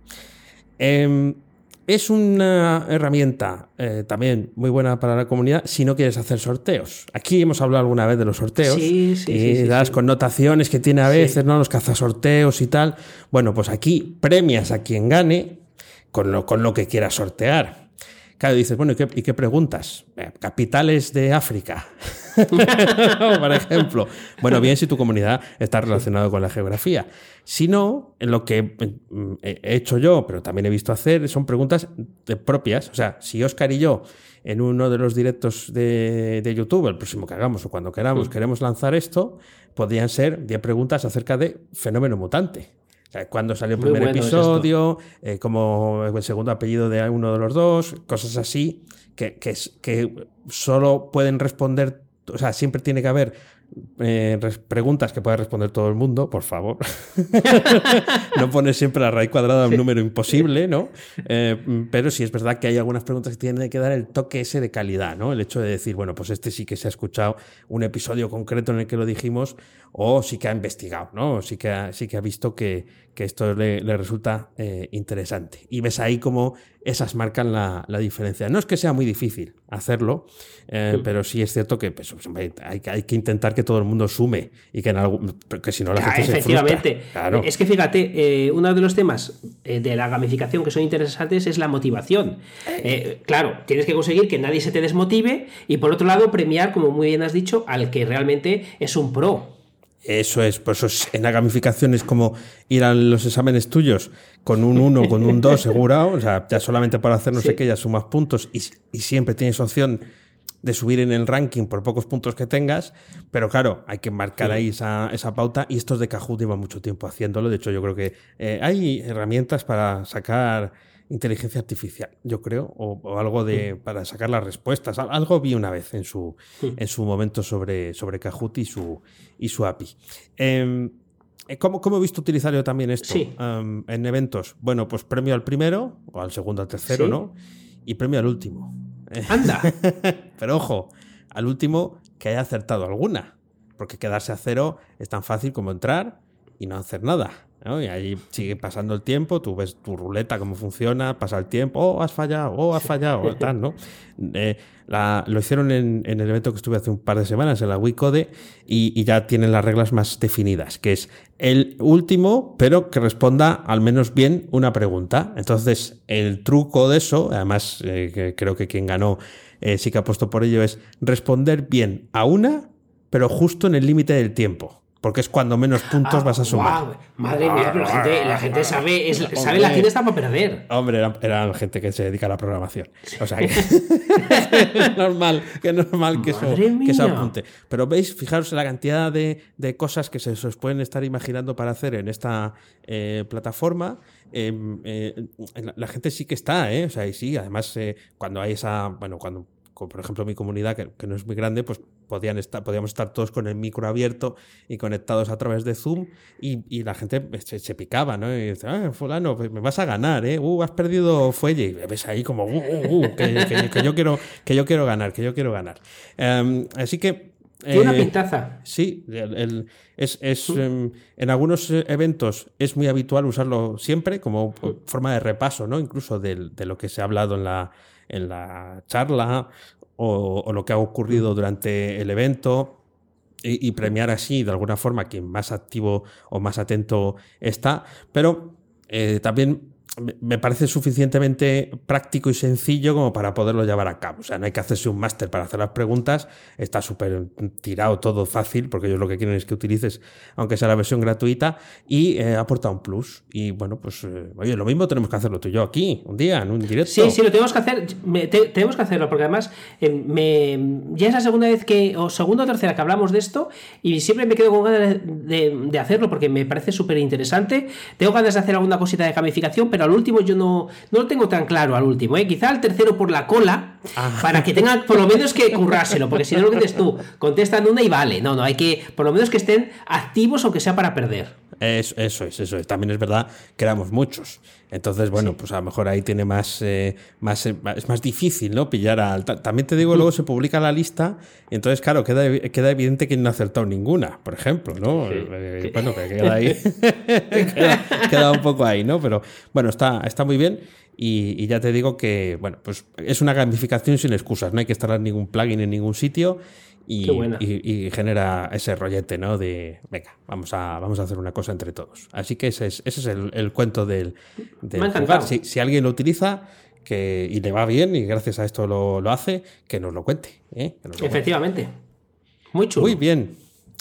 Es una herramienta eh, también muy buena para la comunidad si no quieres hacer sorteos. Aquí hemos hablado alguna vez de los sorteos sí, sí, y las connotaciones que tiene a veces, ¿no? Los cazasorteos y tal. Bueno, pues aquí premias a quien gane con lo, con lo que quiera sortear. Claro, dices, bueno, ¿y qué, preguntas? Eh, capitales de África, por ejemplo. Bueno, bien si tu comunidad está relacionada con la geografía. Si no, en lo que he hecho yo, pero también he visto hacer, son preguntas propias. O sea, si Oscar y yo en uno de los directos de, YouTube, el próximo que hagamos o cuando queramos, mm. queremos lanzar esto, podrían ser 10 preguntas acerca de fenómeno mutante cuándo salió el primer episodio, eh, como el segundo apellido de uno de los dos, cosas así, que, que, que solo pueden responder, o sea, siempre tiene que haber eh, preguntas que pueda responder todo el mundo, por favor. no pones siempre la raíz cuadrada de un número imposible, ¿no? Eh, pero sí es verdad que hay algunas preguntas que tienen que dar el toque ese de calidad, ¿no? El hecho de decir, bueno, pues este sí que se ha escuchado un episodio concreto en el que lo dijimos, o sí que ha investigado, ¿no? O sí que ha, sí que ha visto que, que esto le, resulta eh, interesante. Y ves ahí cómo esas marcan la, diferencia. No es que sea muy difícil hacerlo, eh, pero sí es cierto que pues, hay, hay, que intentar que todo el mundo sume y que en algún, que si no la gente efectivamente. Es que fíjate, eh, uno de los temas de la gamificación que son interesantes es la motivación. claro, tienes que conseguir que nadie se te desmotive y por otro lado premiar, como muy bien has dicho, al que realmente es un pro. Eso es, pues eso en la gamificación es como ir a los exámenes tuyos con un 1, con un 2 asegurado, o sea, ya solamente para hacer no sé qué ya sumas puntos y, siempre tienes opción de subir en el ranking por pocos puntos que tengas, pero claro, hay que marcar ahí esa, esa, pauta y estos de Kahoot llevan mucho tiempo haciéndolo, de hecho yo creo que eh, hay herramientas para sacar inteligencia artificial, yo creo, o, algo de para sacar las respuestas. Algo vi una vez en su, en su momento sobre, sobre Kahoot y su, y su API. Em, eh, ¿Cómo, ¿Cómo, he visto utilizar yo también esto em, en eventos? Bueno, pues premio al primero, o al segundo, al tercero, ¿no? Y premio al último. ¡Anda! Pero ojo, al último que haya acertado alguna. Porque quedarse a cero es tan fácil como entrar y no hacer nada. Y ahí sigue pasando el tiempo, tú ves tu ruleta, cómo funciona, pasa el tiempo, oh, has fallado, oh, has fallado, tal, ¿no? Eh, lo hicieron en, el evento que estuve hace un par de semanas, en la Wicode, y, y, ya tienen las reglas más definidas, que es el último, pero que responda al menos bien una pregunta. Entonces, el truco de eso, además, eh, creo que quien ganó eh, sí que ha puesto por ello, es responder bien a una, pero justo en el límite del tiempo. Porque es cuando menos puntos Ah, vas a sumar. guau, madre mía, pero la gente, la gente sabe, es, sabe la tienda está para perder. Hombre, eran, eran gente que se dedica a la programación. O sea, que es normal, que es normal que eso, que apunte. Pero veis, fijaros en la cantidad de, de cosas que se, se os pueden estar imaginando para hacer en esta eh, plataforma. Eh, eh, la, la gente sí que está, ¿eh? O sea, y sí, además, eh, cuando hay esa. Bueno, cuando. como por ejemplo, mi comunidad, que, que no es muy grande, pues podían estar, podíamos estar todos con el micro abierto y conectados a través de Zoom y, y la gente se, se picaba, ¿no? Y dice, ah, fulano, pues me vas a ganar, ¿eh? Uh, has perdido fuelle. Y ves ahí como, uh, uh, uh, que, que- que yo quiero, que yo quiero ganar, que yo quiero ganar. Em, así que... Una eh, pintaza. Sí, el- el- es, es, em, en algunos eventos es muy habitual usarlo siempre como forma de repaso, ¿no? Incluso del- de, lo que se ha hablado en la, en la charla o, o lo que ha ocurrido durante el evento y, y premiar así de alguna forma a quien más activo o más atento está, pero eh, también me- parece suficientemente práctico y sencillo como para poderlo llevar a cabo. O sea, no hay que hacerse un máster para hacer las preguntas, está súper tirado todo fácil, porque ellos lo que quieren es que utilices, aunque sea la versión gratuita, y eh, aporta un plus. Y bueno, pues, eh, oye, lo mismo tenemos que hacerlo tú y yo aquí, un día, en un directo. Sí, sí, lo tenemos que hacer. me- te- tenemos que hacerlo, porque además eh, me, ya es la segunda vez que, o segunda o tercera que hablamos de esto, y siempre me quedo con ganas de, de hacerlo porque me parece súper interesante. Tengo ganas de hacer alguna cosita de gamificación, pero al último yo no, no lo tengo tan claro al último. ¿eh? Quizá al tercero por la cola, para que tengan por lo menos que currárselo, porque si no lo que dices tú, contestan una y vale. No, no, hay que por lo menos que estén activos, aunque sea para perder. Es- eso es, eso es. También es verdad que éramos muchos. Entonces, bueno, pues a lo mejor ahí tiene más, eh, más eh, es más difícil, ¿no? Pillar al. ta- También te digo, luego se publica la lista, y entonces, claro, queda, queda evidente que no ha acertado ninguna, por ejemplo, ¿no? Eh, Bueno, que queda ahí. queda, queda un poco ahí, ¿no? Pero bueno, está, está muy bien. Y, y ya te digo que, bueno, pues es una gamificación sin excusas, no hay que instalar ningún plugin en ningún sitio. Y, genera ese rollete, ¿no? De, venga, vamos a, vamos a hacer una cosa entre todos. Así que ese es, ese es el, el cuento del, jugar. Si, si alguien lo utiliza que, y le va bien y gracias a esto lo, lo hace, que nos lo cuente. ¿eh? Que nos lo cuente. Efectivamente. Muy chulo. Muy bien.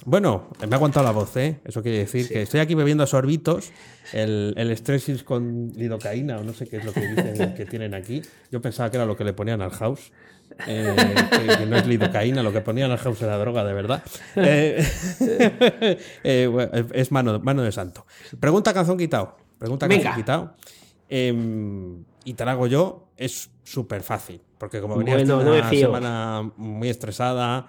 Bueno, me ha aguantado la voz, ¿eh? Eso quiere decir que estoy aquí bebiendo sorbitos, el, el con lidocaína, o no sé qué es lo que dicen que tienen aquí. Yo pensaba que era lo que le ponían al house. Eh, que, que no es lidocaína, lo que ponían al house era droga, de verdad. Eh, eh, bueno, es mano, mano de santo. Pregunta canción quitado. Pregunta Venga. canción quitado. Em, y te la hago yo, es súper fácil. Porque como venía Bueno, no una semana muy estresada,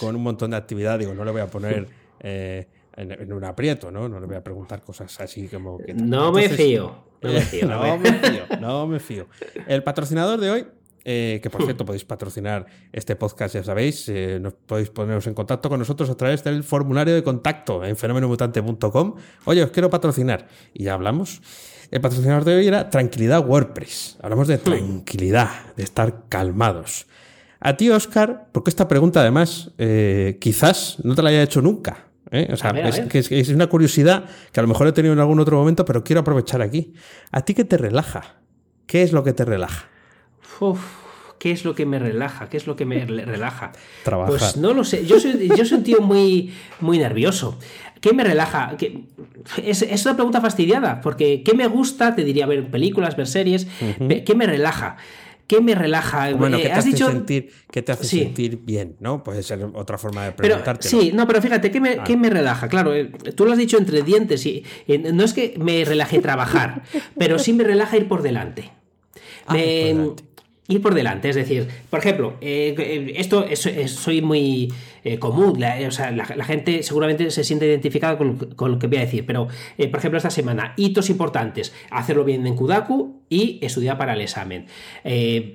con un montón de actividad, digo, no le voy a poner en, en un aprieto, ¿no? No le voy a preguntar cosas así como que. No me fío. No me fío. no me fío, no me fío. El patrocinador de hoy, eh, que por cierto podéis patrocinar este podcast, ya sabéis, eh, nos podéis poneros en contacto con nosotros a través del formulario de contacto en fenomenomutante.com. Oye, os quiero patrocinar. Y ya hablamos. El patrocinador de hoy era Tranquilidad WordPress. Hablamos de tranquilidad, de estar calmados. A ti, Oscar, porque esta pregunta además eh, quizás no te la haya hecho nunca. ¿eh? O sea, A ver, a es, ver. que es, es una curiosidad que a lo mejor he tenido en algún otro momento, pero quiero aprovechar aquí. ¿A ti qué te relaja? ¿Qué es lo que te relaja? Uf, ¿Qué es lo que me relaja? ¿Qué es lo que me re- relaja? Trabajar. Pues no lo sé. Yo soy, yo soy un tío muy, muy nervioso. ¿Qué me relaja? ¿Qué- Es, es una pregunta fastidiada, porque ¿qué me gusta? Te diría ver películas, ver series. ¿Qué me relaja? ¿Qué me relaja? Bueno, Eh, ¿qué te has hace, dicho. sentir, qué te hace Sí. sentir bien? ¿no? Puede ser otra forma de preguntarte. sí, no, pero fíjate, ¿qué me, Ah. qué me relaja? Claro, eh, tú lo has dicho entre dientes y no es que me relaje trabajar, pero sí me relaja ir por delante. Ah, Me- por delante. Ir por delante, es decir, por ejemplo, eh, eh, esto es, es- soy muy eh, común, la, o sea, la, la gente seguramente se siente identificada con, con lo que voy a decir, pero eh, por ejemplo esta semana, hitos importantes, hacerlo bien en Kudaku y estudiar para el examen.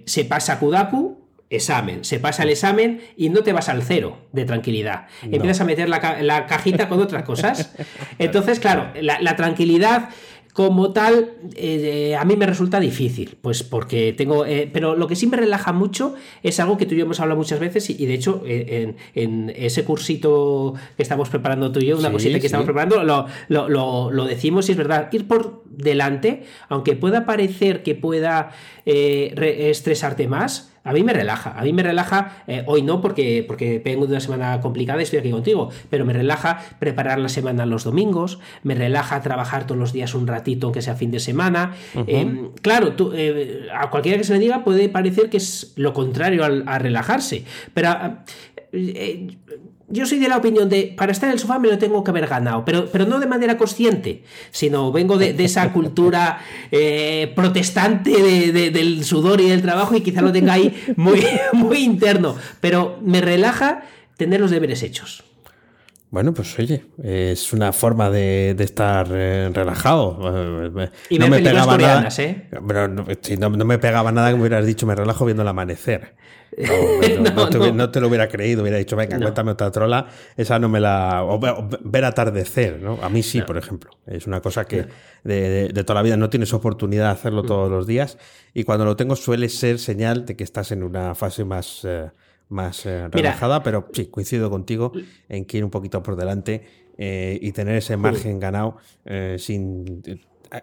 Se pasa Kudaku, examen, se pasa el examen y no te vas al cero de tranquilidad. Empiezas a meter la, la cajita con otras cosas. Entonces, claro, la, la tranquilidad como tal eh, a mí me resulta difícil, pues porque tengo, eh, pero lo que sí me relaja mucho es algo que tú y yo hemos hablado muchas veces y, y de hecho eh, en, en ese cursito que estamos preparando tú y yo, una Sí, cosita que sí. estamos preparando, lo, lo- lo- lo decimos y es verdad, ir por delante, aunque pueda parecer que pueda eh, re- estresarte más, A mí me relaja, a mí me relaja, eh, hoy no porque, porque vengo de una semana complicada y estoy aquí contigo, pero me relaja preparar la semana los domingos, me relaja trabajar todos los días un ratito, aunque sea fin de semana. Em, claro, tú, eh, a cualquiera que se le diga puede parecer que es lo contrario a relajarse, pero... Eh, yo soy de la opinión de, para estar en el sofá me lo tengo que haber ganado, pero, pero no de manera consciente, sino vengo de, esa cultura eh, protestante del sudor y del trabajo y quizá lo tenga ahí muy, muy interno, pero me relaja tener los deberes hechos. Bueno, pues oye, es una forma de, estar eh, relajado. Y no me pegaba nada, ¿eh? Pero no, me pegaba nada que me hubieras dicho, me relajo viendo el amanecer. No, te, lo hubiera creído, hubiera dicho, venga, cuéntame otra trola. Esa no me la. O ver atardecer, ¿no? A mí sí, por ejemplo. Es una cosa que de, toda la vida no tienes oportunidad de hacerlo mm. todos los días. Y cuando lo tengo suele ser señal de que estás en una fase más. Eh, más eh, relajada, pero sí, coincido contigo en que ir un poquito por delante eh, y tener ese margen ganado sin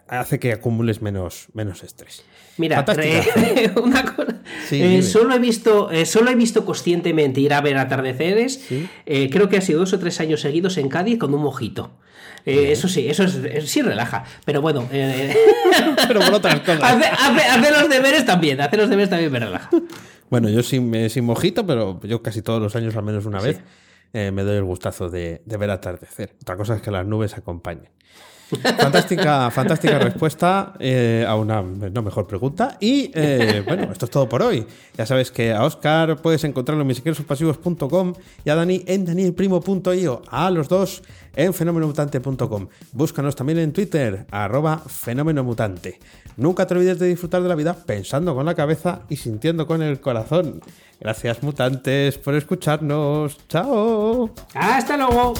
hace que acumules menos, menos estrés. Mira, una cosa, eh, solo, he visto, eh, solo he visto conscientemente ir a ver atardeceres, eh, creo que ha sido dos o tres años seguidos en Cádiz con un mojito. eso sí, eso sí relaja, pero bueno. pero por otras cosas. Hace, los deberes también, hace los deberes también me relaja. Bueno, yo sin, sin mojito, pero yo casi todos los años, al menos una vez, me doy el gustazo de, de ver atardecer. Otra cosa es que las nubes acompañen. Fantástica, fantástica respuesta eh, a una no mejor pregunta. Y eh, bueno, esto es todo por hoy. Ya sabes que a Oscar puedes encontrarlo en misquerospasivos.com y a Dani en danielprimo.io. A los dos en fenomenomutante.com. Búscanos también en Twitter, arroba fenomenomutante. Nunca te olvides de disfrutar de la vida pensando con la cabeza y sintiendo con el corazón. Gracias mutantes por escucharnos. Chao. Hasta luego.